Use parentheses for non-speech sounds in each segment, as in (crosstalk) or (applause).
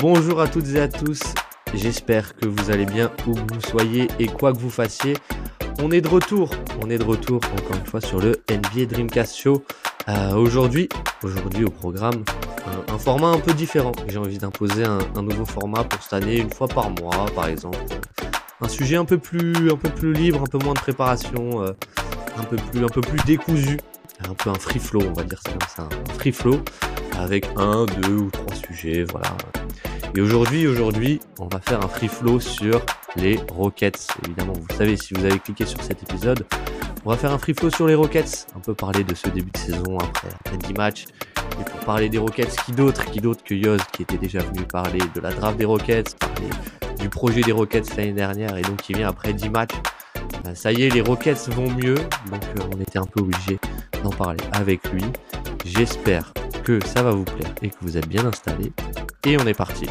Bonjour, à toutes et à tous. J'espère que vous allez bien où que vous soyez et quoi que vous fassiez. On est de retour, on est de retour encore une fois sur le NBA Dreamcast Show. Euh, aujourd'hui, aujourd'hui au programme, un, format un peu différent. J'ai envie d'imposer un, nouveau format pour cette année, une fois par mois par exemple. Un sujet un peu plus, un peu plus libre, un peu moins de préparation, euh, un peu plus, un peu plus décousu, un peu un free flow, on va dire ça comme ça, un free flow avec un, deux ou trois sujets, voilà. Et aujourd'hui, aujourd'hui, on va faire un free flow sur les Rockets. Évidemment, vous savez, si vous avez cliqué sur cet épisode, on va faire un free flow sur les Rockets. Un peu parler de ce début de saison après, après 10 matchs. Et pour parler des Rockets, qui d'autre, qui d'autre que Yoz, qui était déjà venu parler de la draft des Rockets, parler du projet des Rockets l'année dernière, et donc qui vient après 10 matchs. Ben, ça y est, les Rockets vont mieux, donc euh, on était un peu obligé d'en parler avec lui. J'espère que ça va vous plaire et que vous êtes bien installés. Et on est parti.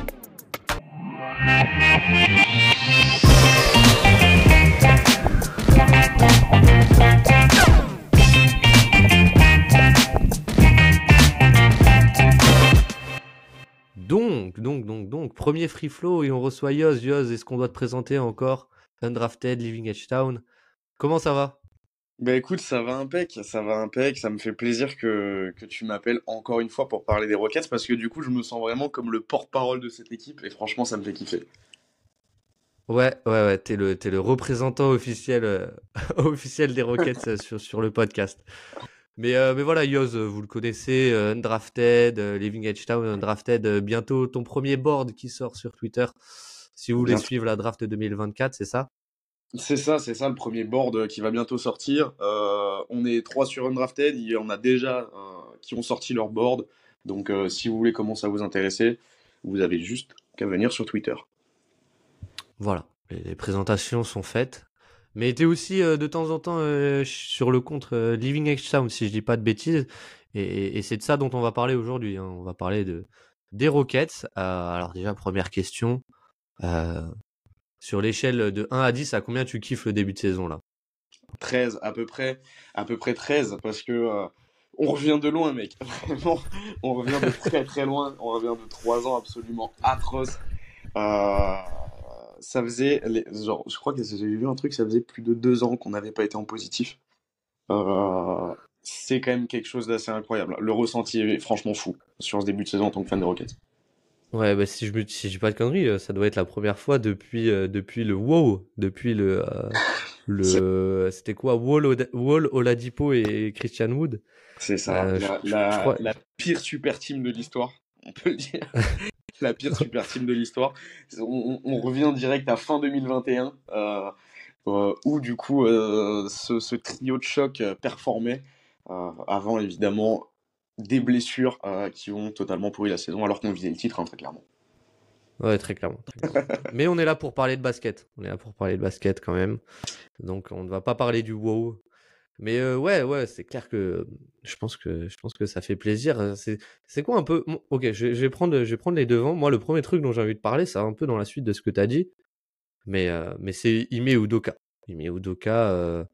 Donc, donc, donc, donc, premier free flow et on reçoit Yoz. Yoz, est-ce qu'on doit te présenter encore? Undrafted, Living Edge Town Comment ça va? Bah écoute, ça va impec, ça va impec, ça me fait plaisir que, que tu m'appelles encore une fois pour parler des Rockets parce que du coup je me sens vraiment comme le porte-parole de cette équipe et franchement ça me fait kiffer. Ouais, ouais, ouais, t'es le, es le représentant officiel, euh, (laughs) officiel des Rockets euh, sur, sur le podcast. Mais, euh, mais voilà, Yoz, vous le connaissez, Undrafted, Living Edge Town, Undrafted, bientôt ton premier board qui sort sur Twitter. Si vous voulez suivre la draft 2024, c'est ça? C'est ça, c'est ça le premier board qui va bientôt sortir. Euh, on est trois sur Undrafted, il y en a déjà euh, qui ont sorti leur board. Donc euh, si vous voulez commencer à vous intéresser, vous avez juste qu'à venir sur Twitter. Voilà, les, présentations sont faites. Mais tu es aussi de temps en temps sur le compte Living Sound, si je dis pas de bêtises. Et, c'est de ça dont on va parler aujourd'hui. Hein. On va parler de, des Rockets. alors déjà, première question. Sur l'échelle de 1 à 10, à combien tu kiffes le début de saison là? 13 à peu près, à peu près 13 parce que euh, on revient de loin mec, (laughs) vraiment, on revient de très très loin, on revient de 3 ans absolument atroces. Euh, ça faisait, genre, je crois que j'ai vu un truc, ça faisait plus de 2 ans qu'on n'avait pas été en positif. Euh, c'est quand même quelque chose d'assez incroyable. Le ressenti est franchement fou sur ce début de saison en tant que fan des Rockets. Ouais, bah si je me si j'ai pas de conneries, euh, ça doit être la première fois depuis euh, depuis le WoW, depuis le euh, (laughs) le c'était quoi Wall Wall Oladipo et Christian Wood. C'est ça, la, la, pire super team de l'histoire, (laughs) on peut le dire. (laughs) la pire super team de l'histoire. On, on, revient direct à fin 2021 euh, où du coup ce, ce, trio de choc performait avant évidemment des blessures euh, qui ont totalement pourri la saison alors qu'on visait le titre, hein, très clairement. Ouais, très clairement, (laughs) Mais on est là pour parler de basket. On est là pour parler de basket quand même. Donc on ne va pas parler du wow. Mais euh, ouais, ouais, c'est clair que je pense que je pense que ça fait plaisir. C'est quoi un peu Ok, je, vais prendre je vais prendre les devants. Moi, le premier truc dont j'ai envie de parler, c'est un peu dans la suite de ce que tu as dit. Mais euh, mais c'est Ime Udoka. Ime Udoka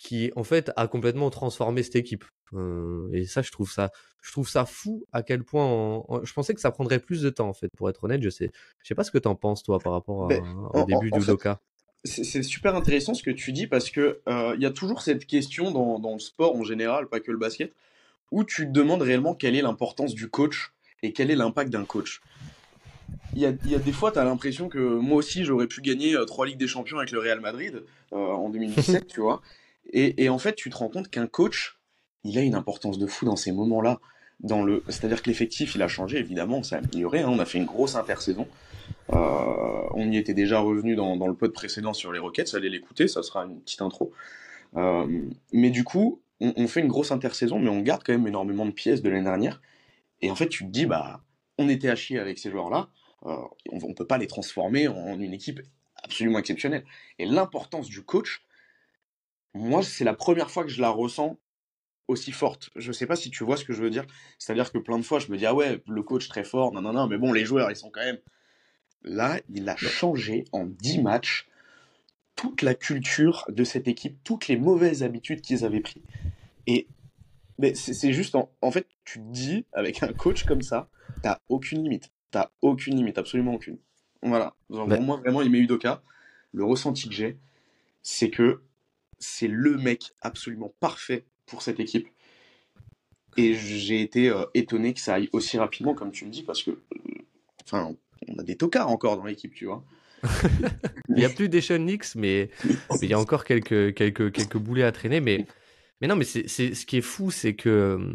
qui en fait a complètement transformé cette équipe. Euh, et ça, je trouve ça, je trouve ça fou à quel point. je pensais que ça prendrait plus de temps, en fait, pour être honnête. Je sais, je sais pas ce que tu en penses toi par rapport ben, au début du Doka. C'est super intéressant ce que tu dis parce que euh, il y a toujours cette question dans, dans, le sport en général, pas que le basket, où tu te demandes réellement quelle est l'importance du coach et quel est l'impact d'un coach. Il y, a, il y a, des fois, tu as l'impression que moi aussi, j'aurais pu gagner euh, trois Ligues des Champions avec le Real Madrid en (laughs) 2017, tu vois. Et, en fait, tu te rends compte qu'un coach, il a une importance de fou dans ces moments-là. Dans le, c'est-à-dire que l'effectif, il a changé, évidemment, on s'est amélioré. Hein. on a fait une grosse intersaison. Euh, on y était déjà revenu dans, le pod précédent sur les Rockets. Allez l'écouter, ça sera une petite intro. Euh, mais du coup, on, fait une grosse intersaison, mais on garde quand même énormément de pièces de l'année dernière. Et en fait, tu te dis, bah, on était à chier avec ces joueurs-là. Euh, on, on peut pas les transformer en une équipe absolument exceptionnelle. Et l'importance du coach, moi, c'est la première fois que je la ressens aussi forte. Je sais pas si tu vois ce que je veux dire. C'est-à-dire que plein de fois, je me dis, ah ouais, le coach très fort, non, non, non, mais bon, les joueurs, ils sont quand même. Là, il a changé en 10 matchs toute la culture de cette équipe, toutes les mauvaises habitudes qu'ils avaient pris. Et mais c'est juste, en, fait, tu te dis, avec un coach comme ça, t'as aucune limite. T'as aucune limite, absolument aucune. Voilà. Genre, Bah pour moi, vraiment, Ime Udoka, le ressenti que j'ai, c'est que c'est le mec absolument parfait pour cette équipe. Et j'ai été euh, étonné que ça aille aussi rapidement, comme tu le dis, parce que, euh, enfin, on a des tocards encore dans l'équipe, tu vois. (laughs) Il n'y a plus des Nix, mais (laughs) mais il y a encore quelques, quelques, quelques boulets à traîner. Mais, mais non, mais c'est, c'est, ce qui est fou, c'est que,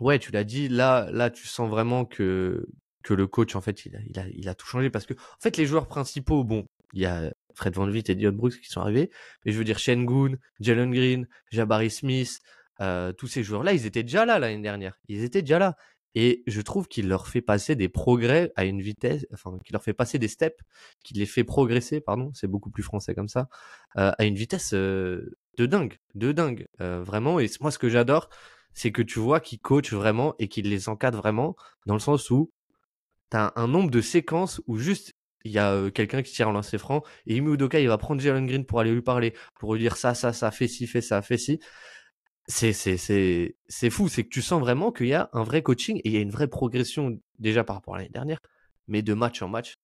ouais, tu l'as dit, là, là, tu sens vraiment que, que le coach, en fait, il a, il a, il a tout changé parce que, en fait, les joueurs principaux, bon, il y a Fred Van Vliet et Dion Brooks qui sont arrivés, mais je veux dire, Shengun, Jalen Green, Jabari Smith, euh, tous ces joueurs-là, ils étaient déjà là l'année dernière. Ils étaient déjà là. Et je trouve qu'il leur fait passer des progrès à une vitesse, enfin, qu'il leur fait passer des steps, qu'il les fait progresser, pardon, c'est beaucoup plus français comme ça, euh, à une vitesse euh, de dingue, de dingue, vraiment. Et moi, ce que j'adore, c'est que tu vois qu'ils coachent vraiment et qu'ils les encadrent vraiment, dans le sens où tu as un nombre de séquences où juste il y a euh, quelqu'un qui tire en lancer franc et Imi Udoka il va prendre Jalen Green pour aller lui parler, pour lui dire ça, ça, ça, fait ci, fait ça, fait ci c'est c'est c'est c'est fou, c'est que tu sens vraiment qu'il y a un vrai coaching et il y a une vraie progression déjà par rapport à l'année dernière, mais de match en match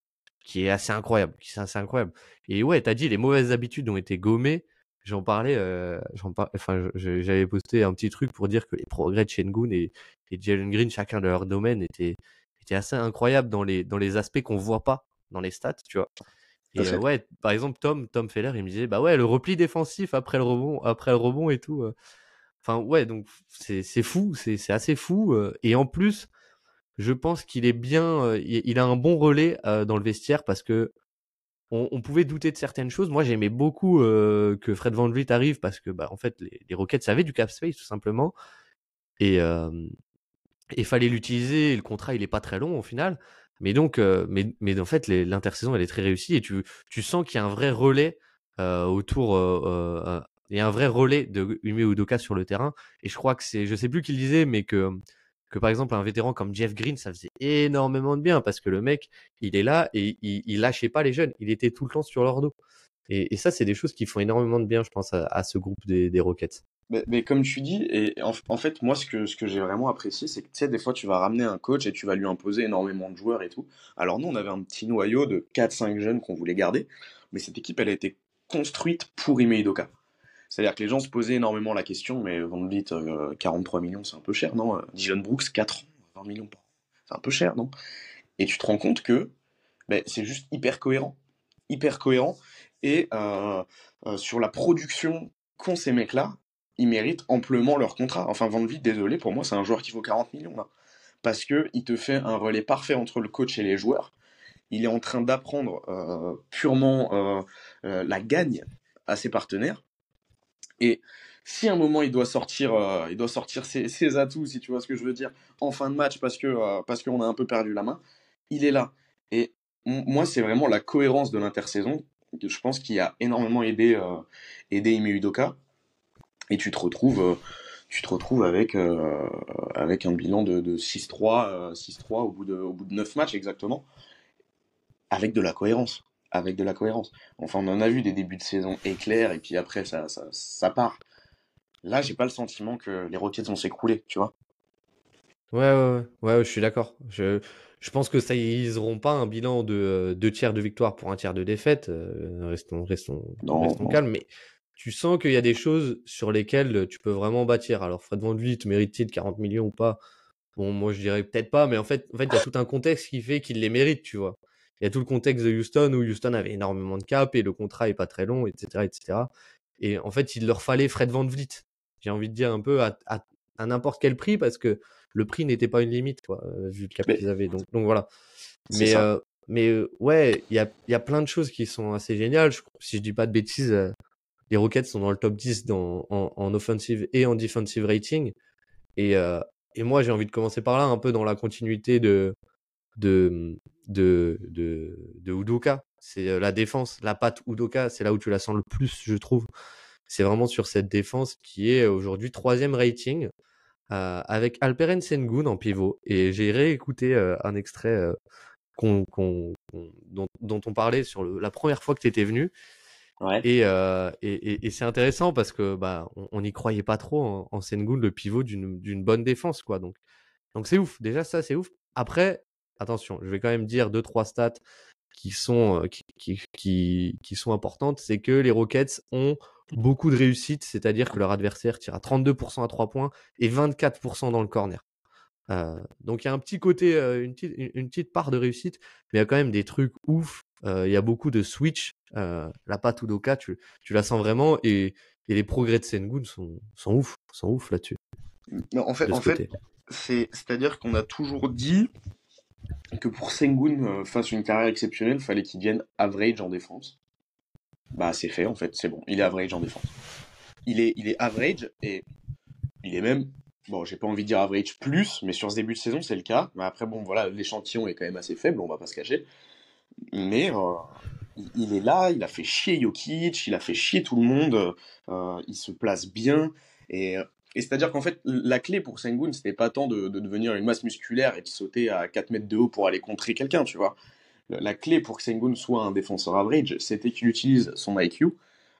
qui est assez incroyable, qui est assez incroyable. Et ouais, t'as dit les mauvaises habitudes ont été gommées. J'en parlais, euh, j'en par... enfin j'avais posté un petit truc pour dire que les progrès de Shengun et, et Jalen Green, chacun de leur domaine, étaient étaient assez incroyables dans les dans les aspects qu'on voit pas dans les stats, tu vois. Et euh, ouais, par exemple Tom Tom Feller, il me disait bah ouais le repli défensif après le rebond après le rebond et tout. Euh, Enfin, ouais, donc c'est fou, c'est assez fou. Euh, et en plus, je pense qu'il est bien, il a un bon relais dans le vestiaire parce que on, on, pouvait douter de certaines choses. Moi, j'aimais beaucoup que Fred Van Vliet arrive parce que, bah, en fait, les, les Rockets avaient du cap space tout simplement. Et il fallait l'utiliser. Le contrat, il est pas très long au final. Mais donc, mais, mais en fait, l'intersaison, elle est très réussie et tu, tu sens qu'il y a un vrai relais autour il y a un vrai relais de Ume Udoka sur le terrain. Et je crois que c'est, je sais plus qui le disait, mais que, que par exemple, un vétéran comme Jeff Green, ça faisait énormément de bien parce que le mec, il est là et il, il lâchait pas les jeunes. Il était tout le temps sur leur dos. Et, et ça, c'est des choses qui font énormément de bien, je pense, à, à ce groupe des, des Rockets. Mais, comme tu dis, et en, fait, moi, ce que, ce que j'ai vraiment apprécié, c'est que tu sais, des fois, tu vas ramener un coach et tu vas lui imposer énormément de joueurs et tout. Alors, nous, on avait un petit noyau de 4-5 jeunes qu'on voulait garder, mais cette équipe, elle a été construite pour Ime Udoka. C'est-à-dire que les gens se posaient énormément la question, mais Van Vliet, euh, 43 millions, c'est un peu cher, non? Dylan Brooks, 4 ans, 20 millions. C'est un peu cher, non? Et tu te rends compte que ben, c'est juste hyper cohérent. Hyper cohérent. Et euh, euh, sur la production qu'ont ces mecs-là, ils méritent amplement leur contrat. Enfin, Van Vliet, désolé, pour moi, c'est un joueur qui vaut 40 millions, là. Parce qu'il te fait un relais parfait entre le coach et les joueurs. Il est en train d'apprendre euh, purement la gagne à ses partenaires et si à un moment il doit sortir, euh, il doit sortir ses, atouts, si tu vois ce que je veux dire, en fin de match parce que euh, parce qu'on a un peu perdu la main, il est là. Et moi, c'est vraiment la cohérence de l'intersaison je pense qui a énormément aidé euh, aidé Ime. Et tu te retrouves tu te retrouves avec euh, avec un bilan de, de 6-3 6-3 au bout de au bout de 9 matchs exactement avec de la cohérence avec de la cohérence. Enfin, on en a vu des débuts de saison éclairs et puis après ça, ça, ça part. Là, j'ai pas le sentiment que les Rockets vont s'écrouler, tu vois. Ouais, ouais, ouais, ouais, je suis d'accord. Je, je pense que ça, ils n'auront pas un bilan de deux tiers de victoire pour un tiers de défaite. Euh, restons, restons, non, restons non. calmes. Mais tu sens qu'il y a des choses sur lesquelles tu peux vraiment bâtir. Alors, Fred Van Vliet mérite-t-il 40 millions ou pas? Bon, moi, je dirais peut-être pas, mais en fait, en fait, il y a tout un contexte qui fait qu'il les mérite, tu vois il y a tout le contexte de Houston où Houston avait énormément de cap et le contrat est pas très long, etc., etc. Et en fait, il leur fallait Fred Van Vliet. J'ai envie de dire un peu à, à, à n'importe quel prix parce que le prix n'était pas une limite, quoi, vu le cap qu'ils avaient. Donc, donc voilà. Mais, euh, mais euh, ouais, il y a, y a plein de choses qui sont assez géniales. Je, si je dis pas de bêtises, euh, les Rockets sont dans le top 10 dans, en, en offensive et en defensive rating. Et, euh, et moi, j'ai envie de commencer par là, un peu dans la continuité de, de, de, de, de Udoka. C'est la défense, la patte Udoka, c'est là où tu la sens le plus, je trouve. C'est vraiment sur cette défense qui est aujourd'hui troisième rating euh, avec Alperen Sengun en pivot. Et j'ai réécouté euh, un extrait euh, dont, on parlait sur la première fois que tu étais venu. Ouais. Et, c'est intéressant parce que bah on n'y croyait pas trop en, en Sengun, le pivot d'une, bonne défense quoi. Donc c'est ouf. Déjà ça c'est ouf. Après attention, je vais quand même dire deux trois stats qui sont, qui, qui, sont importantes, c'est que les Rockets ont beaucoup de réussite, c'est-à-dire que leur adversaire tire à 32% à 3 points et 24% dans le corner. Euh, donc il y a un petit côté, une, une, petite part de réussite, mais il y a quand même des trucs ouf. Il y a beaucoup de switch. la patte Udoka, tu, tu la sens vraiment et, et les progrès de Sengun sont, sont ouf, sont ouf là-dessus. En fait, en fait c'est, c'est-à-dire qu'on a toujours dit que pour Sengun euh, fasse une carrière exceptionnelle, il fallait qu'il devienne average en défense. Bah c'est fait en fait, c'est bon, il est average en défense. Il est, il est average et il est même, bon j'ai pas envie de dire average plus, mais sur ce début de saison c'est le cas. Mais après bon voilà, l'échantillon est quand même assez faible, on va pas se cacher. Mais euh, il est là, il a fait chier Jokic, il a fait chier tout le monde, euh, il se place bien et c'est-à-dire qu'en fait, la clé pour Sengun, c'était pas tant de, devenir une masse musculaire et de sauter à 4 mètres de haut pour aller contrer quelqu'un, tu vois. La clé pour que Sengun soit un défenseur average, c'était qu'il utilise son IQ,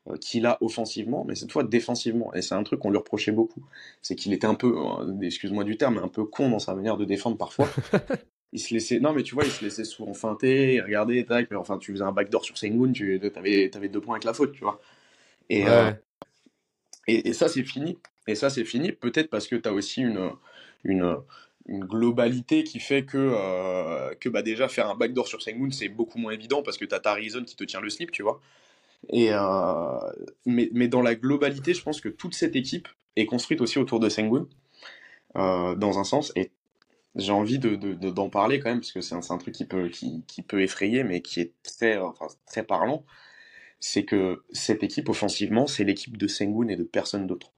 euh, qu'il a offensivement, mais cette fois défensivement. Et c'est un truc qu'on lui reprochait beaucoup. C'est qu'il était un peu, excuse-moi du terme, un peu con dans sa manière de défendre parfois. (laughs) il se laissait, non mais tu vois, il se laissait souvent feinter, regarder, tac, mais enfin tu faisais un backdoor sur Sengun, tu avais, avais deux points avec la faute, tu vois. Et, euh, et, et, ça c'est fini. Et ça, c'est fini. Peut-être parce que tu as aussi une, une, une, globalité qui fait que, euh, que bah, déjà faire un backdoor sur Sengun, c'est beaucoup moins évident parce que tu as Tarizon qui te tient le slip, tu vois. Et, euh, mais, mais, dans la globalité, je pense que toute cette équipe est construite aussi autour de Sengun, euh, dans un sens. Et j'ai envie d'en de, de, parler quand même, parce que c'est un, un, truc qui peut, qui, qui, peut effrayer, mais qui est très, enfin, très parlant. C'est que cette équipe, offensivement, c'est l'équipe de Sengun et de personne d'autre.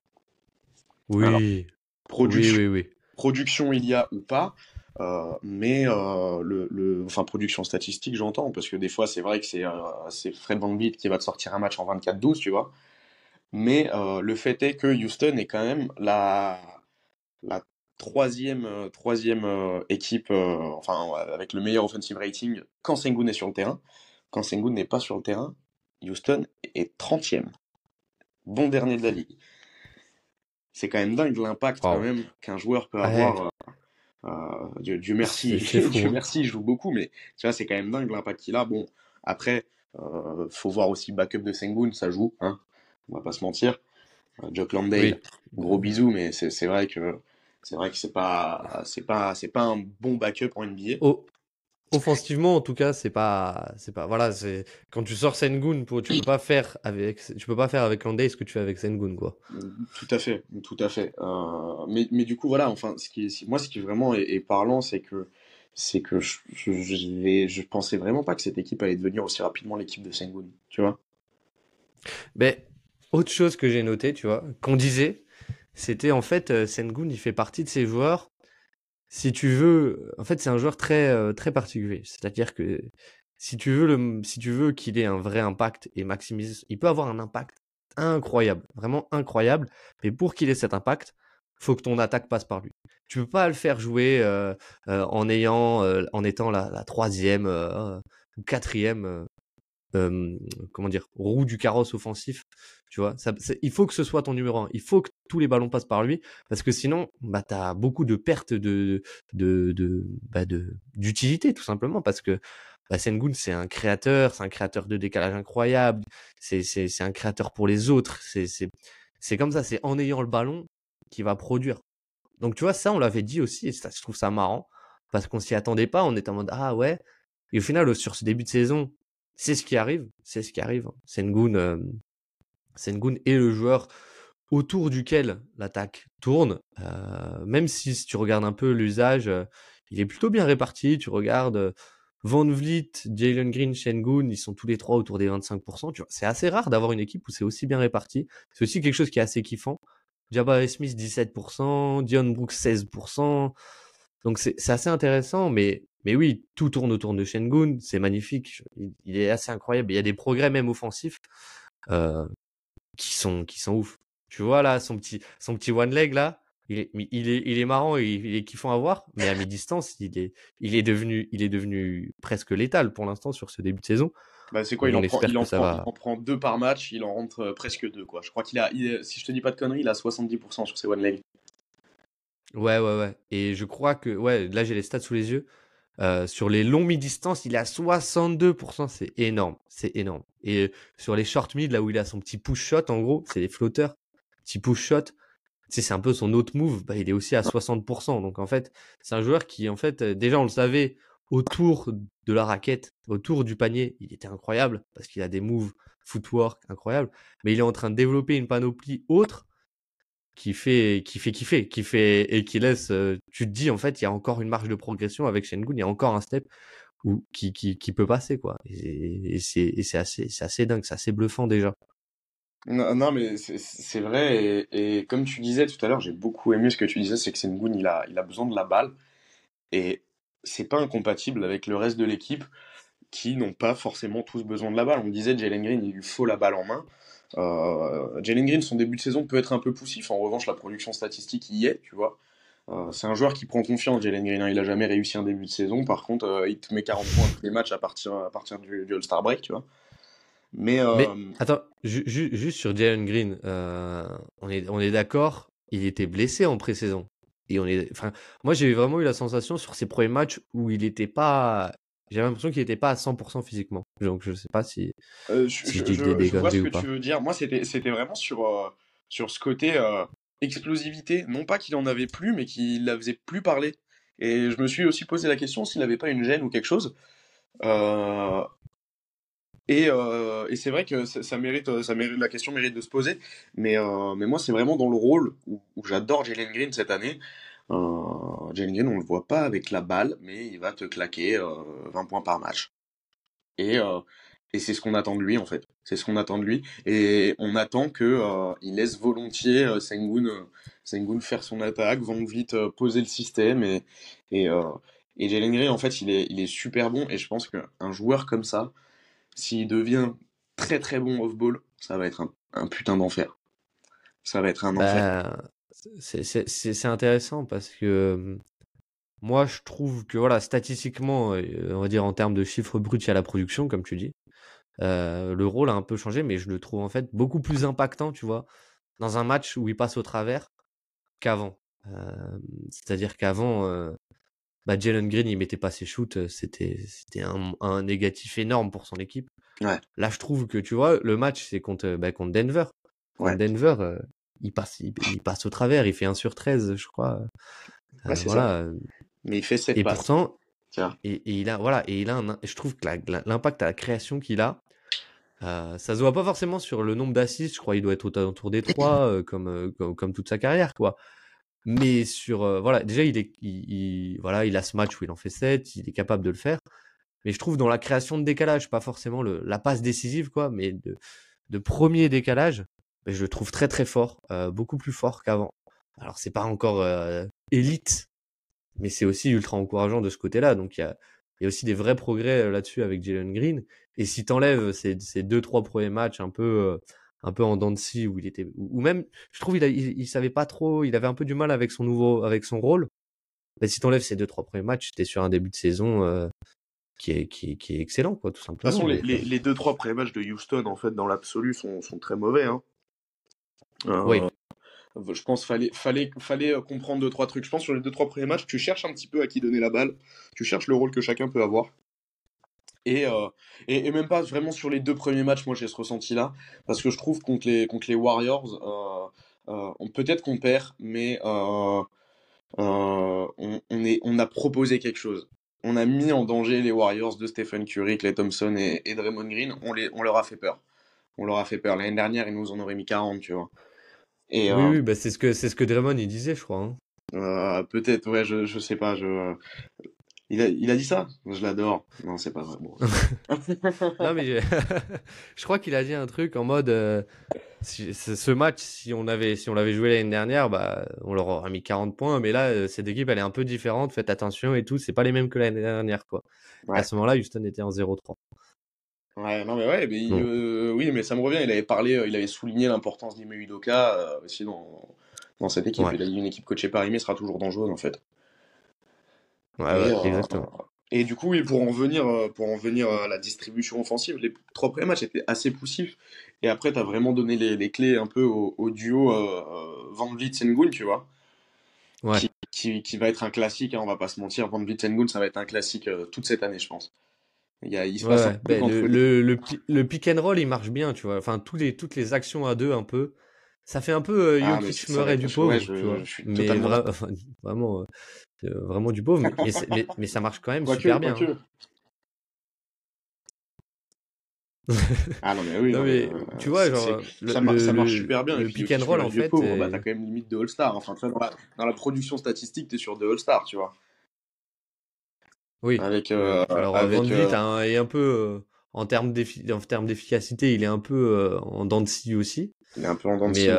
Oui. production, oui, oui, production il y a ou pas, euh, mais euh, le, le, enfin production statistique j'entends parce que des fois c'est vrai que c'est euh, Fred Van Beat qui va te sortir un match en 24-12 tu vois mais le fait est que Houston est quand même la la troisième troisième équipe enfin avec le meilleur offensive rating quand Sengun est sur le terrain. Quand Sengun n'est pas sur le terrain Houston est 30e bon dernier de la ligue. C'est quand même dingue l'impact quand même qu'un joueur peut avoir. Euh, euh, Dieu, merci, (laughs) Dieu merci, il joue beaucoup, mais tu vois, c'est quand même dingue l'impact qu'il a. Bon, après, euh, faut voir aussi backup de Sengun, ça joue, hein, on va pas se mentir. Euh, Jock Landale, gros bisous, mais c'est vrai que c'est vrai que c'est pas c'est pas c'est pas un bon backup en NBA. Oh, Offensivement, en tout cas, c'est pas, c'est pas, voilà, c'est quand tu sors Sengun, tu peux pas faire avec, tu peux pas faire avec Landé ce que tu fais avec Sengun, quoi. Tout à fait, tout à fait. Euh, mais, mais du coup, voilà, enfin, ce qui est, moi, ce qui vraiment est, parlant, c'est que, c'est que je, je, je, pensais vraiment pas que cette équipe allait devenir aussi rapidement l'équipe de Sengun, tu vois. Mais autre chose que j'ai noté, tu vois, qu'on disait, c'était en fait euh, Sengun, il fait partie de ces joueurs si tu veux, en fait, c'est un joueur très euh, très particulier. C'est-à-dire que si tu veux le, si tu veux qu'il ait un vrai impact et maximise, il peut avoir un impact incroyable, vraiment incroyable. Mais pour qu'il ait cet impact, faut que ton attaque passe par lui. Tu peux pas le faire jouer euh, euh, en ayant, en étant la, la troisième ou quatrième comment dire, roue du carrosse offensif. Tu vois, ça, il faut que ce soit ton numéro un. Il faut que tous les ballons passent par lui parce que sinon, bah, as beaucoup de pertes de, de, de, bah, de, d'utilité tout simplement parce que bah, Sengun, c'est un créateur, c'est un créateur de décalage incroyable, c'est, c'est, c'est un créateur pour les autres, c'est, c'est, c'est comme ça, c'est en ayant le ballon qu'il va produire. Donc, tu vois, ça, on l'avait dit aussi, et ça, je trouve ça marrant, parce qu'on s'y attendait pas, on était en mode, ah ouais. Et au final, sur ce début de saison, c'est ce qui arrive, c'est ce qui arrive. Sengun, euh, Sengun est le joueur autour duquel l'attaque tourne. Euh, même si, si, tu regardes un peu l'usage, euh, il est plutôt bien réparti. Tu regardes euh, Van Vliet, Jalen Green, Sengun, ils sont tous les trois autour des 25%. Tu vois, c'est assez rare d'avoir une équipe où c'est aussi bien réparti. C'est aussi quelque chose qui est assez kiffant. Jabba Smith 17%, Dion Brooks 16%. Donc c'est assez intéressant, mais mais oui, tout tourne autour de Shengun, c'est magnifique, il, est assez incroyable. Il y a des progrès même offensifs euh, qui sont qui sont ouf. Tu vois là son petit son petit one leg là, il est il est il est marrant, il, il est kiffant à voir, mais à mi-distance, il est il est devenu il est devenu presque létal pour l'instant sur ce début de saison. Bah c'est quoi il en, prend, il, en prend, il en, prend, deux par match, il en rentre euh, presque deux quoi. Je crois qu'il a si je te dis pas de conneries, il a 70% sur ses one leg. Ouais ouais ouais. Et je crois que ouais, là j'ai les stats sous les yeux. Sur les longs mi-distance, il est à 62%, c'est énorme, c'est énorme. Et sur les short mid, là où il a son petit push shot, en gros, c'est les flotteurs, petit push shot, c'est un peu son autre move, bah, il est aussi à 60%. Donc en fait, c'est un joueur qui, en fait, déjà on le savait, autour de la raquette, autour du panier, il était incroyable parce qu'il a des moves footwork incroyables. Mais il est en train de développer une panoplie autre qui fait, qui fait kiffer, qui fait et qui laisse. tu te dis en fait, il y a encore une marge de progression avec Shengun, il y a encore un step où, qui, qui, peut passer quoi. Et, et c'est assez, c'est assez dingue, c'est assez bluffant déjà. Non, mais c'est vrai, et, et, comme tu disais tout à l'heure, j'ai beaucoup aimé ce que tu disais, c'est que Sengun, il a, il a besoin de la balle, et c'est pas incompatible avec le reste de l'équipe qui n'ont pas forcément tous besoin de la balle. On disait Jalen Green, il lui faut la balle en main. Euh, Jalen Green, son début de saison peut être un peu poussif, en revanche, la production statistique y est, tu vois. Euh, c'est un joueur qui prend confiance, Jalen Green. Hein. Il a jamais réussi un début de saison. Par contre, euh, il te met 40 points tous les matchs à partir, à partir du, du All-Star Break, tu vois. Mais, attends, juste sur Jalen Green, on est, on est d'accord, il était blessé en pré-saison. Et on moi j'ai vraiment eu la sensation sur ses premiers matchs où il n'était pas, j'avais l'impression qu'il n'était pas à 100% physiquement. Donc je sais pas si, euh, je, si je, dis des je vois ce que tu veux dire. Moi c'était, c'était vraiment sur, sur ce côté explosivité. Non pas qu'il en avait plus, mais qu'il la faisait plus parler. Et je me suis aussi posé la question s'il n'avait pas une gêne ou quelque chose. Euh, et, euh, et c'est vrai que ça, mérite, ça mérite, la question mérite de se poser. Mais, euh, mais moi, c'est vraiment dans le rôle où, j'adore Jalen Green cette année. Euh, Jalen Green, on le voit pas avec la balle, mais il va te claquer 20 points par match. Et, et c'est ce qu'on attend de lui, en fait. C'est ce qu'on attend de lui. Et on attend que il laisse volontiers Sengun, Sengun faire son attaque, Van vite poser le système. Et, et, et Jalen Green, en fait, il est, il est super bon. Et je pense qu'un joueur comme ça, s'il devient très très bon off-ball, ça va être un, putain d'enfer. Ça va être un enfer. Bah, c'est intéressant parce que moi je trouve que voilà statistiquement, on va dire en termes de chiffres bruts, il y a la production, comme tu dis. le rôle a un peu changé, mais je le trouve en fait beaucoup plus impactant, tu vois, dans un match où il passe au travers qu'avant. C'est-à-dire qu'avant, bah, Jalen Green, il mettait pas ses shoots, c'était c'était un, un, négatif énorme pour son équipe. Ouais. Là, je trouve que tu vois, le match c'est contre bah, contre Denver. Ouais. Denver, il passe il, passe au travers, il fait 1 sur 13, je crois. Euh, voilà. Ça. Mais il fait 7 Et pourtant et, et, il a voilà, et il a un, je trouve que l'impact à la création qu'il a euh, ça se voit pas forcément sur le nombre d'assists, je crois qu'il doit être autour des 3 (clears throat) comme, comme, comme toute sa carrière quoi. Mais sur euh, voilà, déjà il est il, voilà, il a ce match où il en fait 7, il est capable de le faire. Mais je trouve dans la création de décalage, pas forcément le, la passe décisive quoi, mais de, de premier décalage, je le trouve très très fort, euh, beaucoup plus fort qu'avant. Alors c'est pas encore euh, élite, mais c'est aussi ultra encourageant de ce côté-là. Donc il y a, y a aussi des vrais progrès là-dessus avec Jalen Green. Et si t'enlèves ces, ces deux trois premiers matchs un peu un peu en dents de scie où il était ou même je trouve il, il, savait pas trop il avait un peu du mal avec son nouveau avec son rôle mais si t'enlèves ces deux trois premiers matchs t'es sur un début de saison euh, qui est qui, qui est excellent quoi tout simplement de toute façon les, les, deux trois premiers matchs de Houston en fait dans l'absolu sont, sont très mauvais hein. Euh, oui je pense fallait fallait fallait euh, comprendre deux trois trucs je pense sur les deux trois premiers matchs tu cherches un petit peu à qui donner la balle tu cherches le rôle que chacun peut avoir euh, et, et, même pas vraiment sur les deux premiers matchs, moi j'ai ce ressenti-là, parce que je trouve contre les, contre les Warriors, euh, euh, peut-être qu'on perd, mais on, on, est, on a proposé quelque chose. On a mis en danger les Warriors de Stephen Curry, Clay Thompson et, et Draymond Green. On, les, on leur a fait peur. On leur a fait peur. L'année dernière, ils nous en auraient mis 40, tu vois. Et, oui, oui bah c'est ce que c'est ce que Draymond il disait, je crois. Hein. peut-être, ouais, je, je sais pas. Je, il a, il a dit ça? Je l'adore. Non, c'est pas vrai. Bon. (laughs) non, mais je, (laughs) je crois qu'il a dit un truc en mode euh, si, ce match, si on avait, si on l'avait joué l'année dernière, bah, on leur aurait mis 40 points. Mais là, euh, cette équipe, elle est un peu différente. Faites attention et tout. C'est pas les mêmes que l'année dernière, quoi. À ce moment-là, Houston était en 0-3. Ouais, non, mais ouais, mais euh, oui, mais ça me revient. Il avait parlé, il avait souligné l'importance d'Ime Udoka aussi dans, dans cette équipe. Il a dit une équipe coachée par Ime sera toujours dangereuse, en fait. Ouais, et, exactement. et du coup, pour en venir, euh, pour en venir à la distribution offensive, les trois premiers matchs étaient assez poussifs. Et après, tu as vraiment donné les, les, clés un peu au, duo euh, Van Vliet Sengun, tu vois. Ouais. Qui, qui, qui, va être un classique, hein, on va pas se mentir. Van Vliet Sengun, ça va être un classique euh, toute cette année, je pense. Il, y a, il se passe ben, le, le, le, pick and roll, il marche bien, tu vois. Enfin, tous les, toutes les actions à deux, un peu. Ça fait un peu euh, ah, Jokic Murray du pauvre, tu vois. mais vraiment, euh, vraiment du pauvre, mais, mais, ça marche quand même super bien. Hein. ah non mais oui, mais, tu vois, genre, ça, marche super bien. Le pick and roll, en fait, pauvre, bah, t'as quand même limite de All-Star. Enfin, dans la, dans la production statistique, t'es sur de All-Star, tu vois. Oui. Avec, euh, Alors, avec, Van euh... est un peu, euh, en termes d'efficacité, il est un peu euh, en dents de scie aussi. Il est un peu en dents de scie.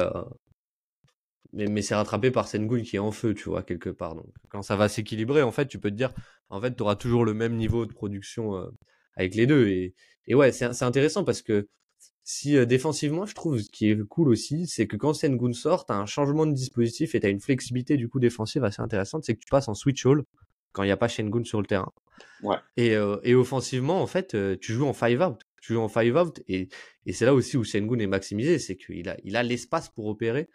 Mais, mais c'est rattrapé par Sengun qui est en feu, tu vois, quelque part. Donc, quand ça va s'équilibrer, en fait, tu peux te dire, en fait, tu auras toujours le même niveau de production avec les deux. Et, et ouais, c'est intéressant parce que si euh, défensivement, je trouve ce qui est cool aussi, c'est que quand Sengun sort, t'as un changement de dispositif et t'as une flexibilité du coup défensive assez intéressante, c'est que tu passes en switch all quand il n'y a pas Sengun sur le terrain. Ouais. Et, euh, et offensivement, en fait, euh, tu joues en five out. Tu joues en five out et, et c'est là aussi où Sengun est maximisé, c'est qu'il a, il a l'espace pour opérer.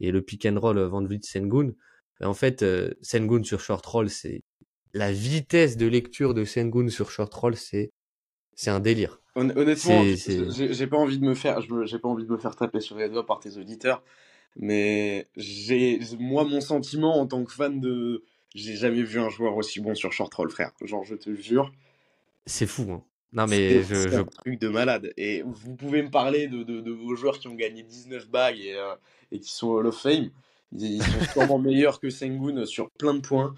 Et le pick and roll Van Vliet Sengun, en fait, Sengun sur short roll, c'est la vitesse de lecture de Sengun sur short roll, c'est c'est un délire. Honnêtement, j'ai pas envie de me faire, j'ai pas envie de me faire taper sur les doigts par tes auditeurs, mais j'ai, moi, mon sentiment en tant que fan de, j'ai jamais vu un joueur aussi bon sur short roll, frère. Genre, je te jure. C'est fou, hein. Non, mais je, je... un truc de malade. Et vous pouvez me parler de, de, de vos joueurs qui ont gagné 19 bagues et, euh, et qui sont Hall of Fame. Ils, sont sûrement (laughs) meilleurs que Sengun sur plein de points,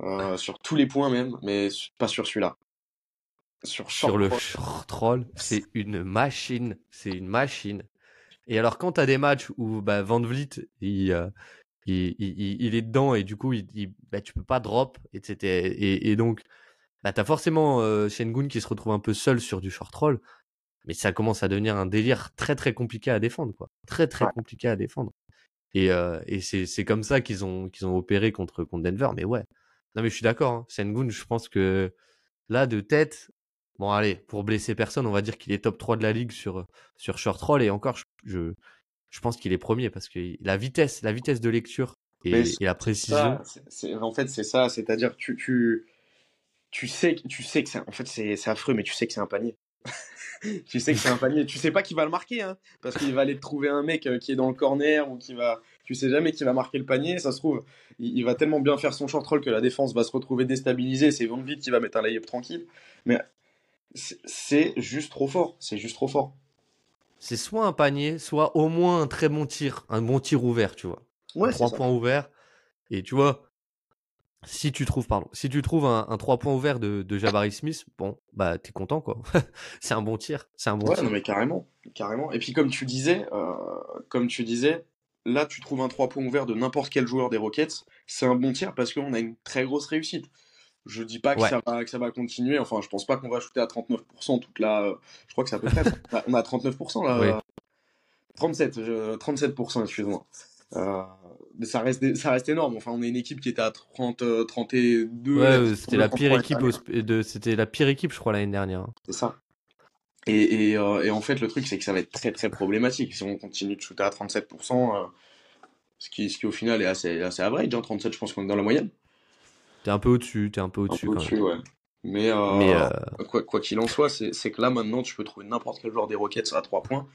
euh, sur tous les points même, mais pas sur celui-là. Sur, le short roll, c'est une machine. C'est une machine. Et alors, quand tu as des matchs où bah, Van Vliet, euh, il, il, il, est dedans et du coup, il, bah, tu peux pas drop, etc. Et, et donc, bah, tu as forcément euh, Shengun qui se retrouve un peu seul sur du short roll. Mais ça commence à devenir un délire très très compliqué à défendre. quoi. Très très compliqué à défendre. Et, euh, et c'est comme ça qu'ils ont, qu'ils ont opéré contre, contre Denver. Mais ouais. Non, mais je suis d'accord. Hein. Sengun, je pense que là, de tête, Bon, allez, pour blesser personne, on va dire qu'il est top 3 de la ligue sur, sur short roll. Et encore, je, je, pense qu'il est premier parce que la vitesse, la vitesse de lecture et, la précision. en fait, c'est ça. C'est-à-dire, tu, tu, tu, sais, tu sais que c'est, en fait, c'est affreux, mais tu sais que c'est un panier. (laughs) tu sais que c'est un panier. Tu sais pas qui va le marquer, hein, parce qu'il va aller trouver un mec euh, qui est dans le corner ou qui va. Tu sais jamais qui va marquer le panier. Ça se trouve, il, va tellement bien faire son short roll que la défense va se retrouver déstabilisée. C'est Van Vliet qui va mettre un layup tranquille. Mais c'est juste trop fort. C'est juste trop fort. C'est soit un panier, soit au moins un très bon tir, un bon tir ouvert, tu vois. Ouais, trois points ouverts. Et tu vois, si tu trouves, pardon, si tu trouves un, un 3 points ouvert de, de Jabari Smith, bon, bah t'es content quoi. (laughs) c'est un bon tir, c'est un bon ouais, tir. non mais carrément, carrément. Et puis comme tu disais, euh, comme tu disais, là tu trouves un 3 points ouvert de n'importe quel joueur des Rockets, c'est un bon tir parce qu'on a une très grosse réussite. Je dis pas que, ça va, que ça va continuer. Enfin, je pense pas qu'on va shooter à 39% toute la. Je crois que c'est à peu près. (laughs) on a 39% là. 37, 37%, excuse-moi. Euh, mais ça reste, ça reste énorme. Enfin, on est une équipe qui était à 30, 32. Ouais, c'était la pire équipe. De, c'était la pire équipe, je crois, l'année dernière. Hein. C'est ça. Et, et, euh, et, en fait, le truc, c'est que ça va être très très problématique si on continue de shooter à 37%, euh, ce, qui, ce qui au final est assez, assez average. Hein, 37, je pense qu'on est dans la moyenne. T'es un peu au-dessus, t'es un peu au-dessus. ouais. Mais, euh, euh, quoi qu'il en soit, c'est que là maintenant, tu peux trouver n'importe quel joueur des Rockets à 3 points.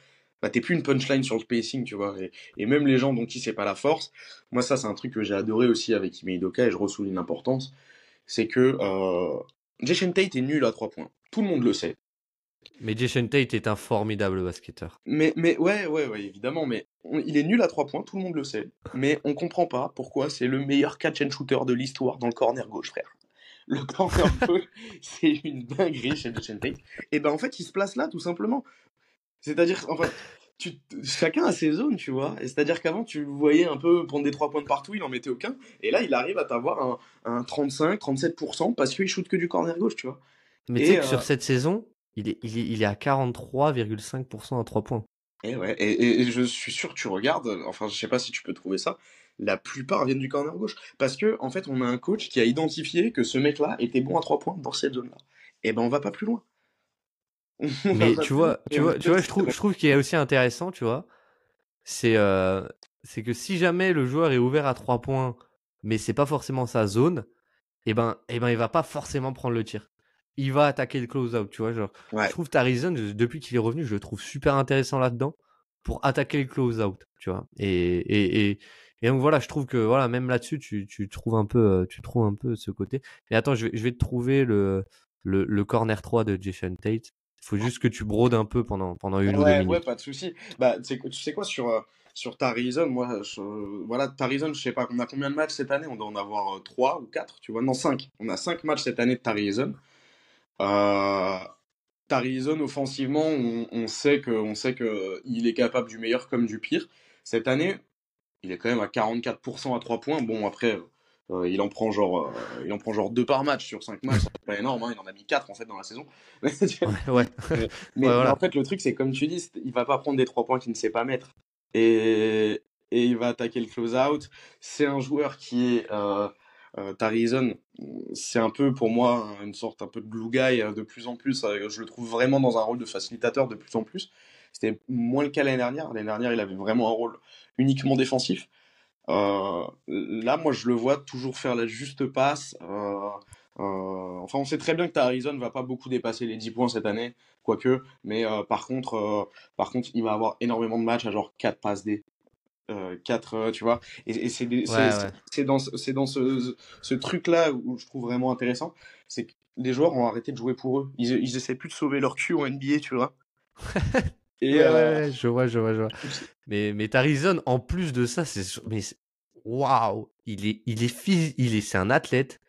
Bah, t'es plus une punchline sur le spacing, tu vois. Et, même les gens dont qui c'est pas la force, moi, ça, c'est un truc que j'ai adoré aussi avec Ime Idoka et je ressouligne l'importance. C'est que euh, Jason Tate est nul à 3 points. Tout le monde le sait. Mais Jason Tate est un formidable basketteur. Mais, mais ouais, ouais, ouais, évidemment. Mais il est nul à 3 points, tout le monde le sait. Mais on comprend pas pourquoi c'est le meilleur catch and shooter de l'histoire dans le corner gauche, frère. Le corner (laughs) gauche, c'est une dinguerie chez Jason Tate. Et ben en fait, il se place là, tout simplement. C'est-à-dire, enfin, tu, chacun a ses zones, tu vois. C'est-à-dire qu'avant, tu voyais un peu prendre des 3 points de partout, il en mettait aucun. Et là, il arrive à t'avoir un, un 35, 37% parce qu'il shoot que du corner gauche, tu vois. Mais tu sais que sur euh, cette saison, il est, il est, à 43,5% à 3 points. Et ouais, et, je suis sûr que tu regardes, enfin je sais pas si tu peux trouver ça, la plupart viennent du corner gauche. Parce que en fait on a un coach qui a identifié que ce mec-là était bon à 3 points dans cette zone-là. Et ben on va pas plus loin. (laughs) Mais tu vois, tu vois, tu vois, je trouve, je trouve qu'il est aussi intéressant, tu vois, c'est euh, c'est que si jamais le joueur est ouvert à 3 points mais c'est pas forcément sa zone, et eh ben, et eh ben, il va pas forcément prendre le tir. Il va attaquer le close-out, tu vois. Genre, Je trouve Tarizon, depuis qu'il est revenu, je le trouve super intéressant là-dedans pour attaquer le close-out, tu vois. Et, et, et, et, donc voilà, je trouve que voilà, même là-dessus, tu, tu, trouves un peu, euh, tu trouves un peu ce côté. Mais attends, je vais, je vais te trouver le, le, le corner 3 de Jason Tate. Il faut juste que tu brodes un peu pendant, pendant une ou deux minutes. Ouais, pas de souci. Bah, tu sais quoi, sur, euh, sur Tarizon, moi, je, voilà, Tarizon, je sais pas, on a combien de matchs cette année? On doit en avoir 3 euh, ou 4, tu vois? Non, 5. On a 5 matchs cette année de Tarizon. Euh, Tarizon, offensivement, on, on sait que, sait que il est capable du meilleur comme du pire. Cette année, il est quand même à 44% à 3 points. Bon, après, euh, il en prend genre, euh, il en prend genre 2 par match sur 5 matchs. C'est pas énorme, hein. il en a mis 4 en fait dans la saison. (laughs) ouais, Mais, (laughs) en fait, le truc, c'est comme tu dis, il va pas prendre des 3 points qu'il ne sait pas mettre. Et, et il va attaquer le close-out. C'est un joueur qui est euh, euh, Tarizon, c'est un peu pour moi une sorte un peu de glue guy euh, de plus en plus. Euh, je le trouve vraiment dans un rôle de facilitateur de plus en plus. C'était moins le cas l'année dernière. L'année dernière, il avait vraiment un rôle uniquement défensif. Euh, là, moi, je le vois toujours faire la juste passe. Enfin, on sait très bien que Tarizon va pas beaucoup dépasser les 10 points cette année, quoique. Mais par contre, par contre, il va avoir énormément de matchs à genre 4 passes D. 4, tu vois. Et, c'est dans, dans ce, ce truc-là où je trouve vraiment intéressant. C'est que les joueurs ont arrêté de jouer pour eux. Ils, ils essaient plus de sauver leur cul en NBA, tu vois. (laughs) Et ouais, je vois, je vois, je vois. Mais, mais Tarizon, en plus de ça, c'est. Mais waouh Il est, il est, il est, c'est un athlète.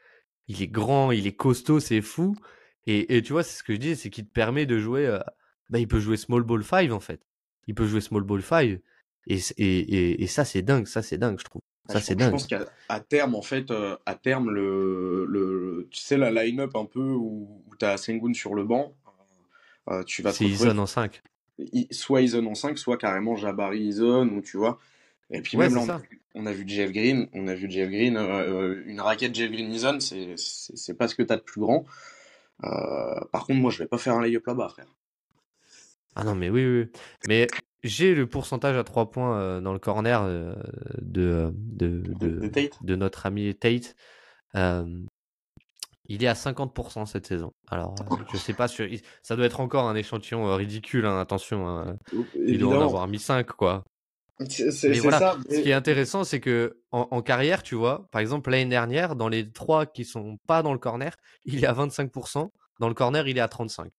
Il est grand, il est costaud, c'est fou. Et, et, tu vois, c'est ce que je dis, c'est qu'il te permet de jouer. bah, il peut jouer Small Ball 5 en fait. Il peut jouer Small Ball 5. Et, et, et, ça, c'est dingue, ça, c'est dingue, je trouve. Ça, c'est dingue. Je pense qu'à terme, en fait, à terme, le, le, tu sais, la line-up un peu où, où tu as Sengun sur le banc, tu vas C'est Ison en 5 soit Ison en 5, soit carrément Jabari Ison, ou tu vois. Et puis même là, on, a vu Jeff Green, on a vu Jeff Green, euh, une raquette Jeff Green Ison, c'est pas ce que t'as de plus grand. Euh, par contre, moi, je vais pas faire un lay-up là-bas, frère. Ah non, mais oui, oui. Mais j'ai le pourcentage à 3 points euh, dans le corner de, de, de, de, notre ami Tate. Il est à 50% cette saison. Alors, euh, je sais pas, sur... ça doit être encore un échantillon euh, ridicule, hein, attention. Hein. Il doit en avoir mis 5, quoi. C'est voilà, ça. Ce qui est intéressant, c'est que en, carrière, tu vois, par exemple, l'année dernière, dans les trois qui sont pas dans le corner, il est à 25%. Dans le corner, il est à 35%.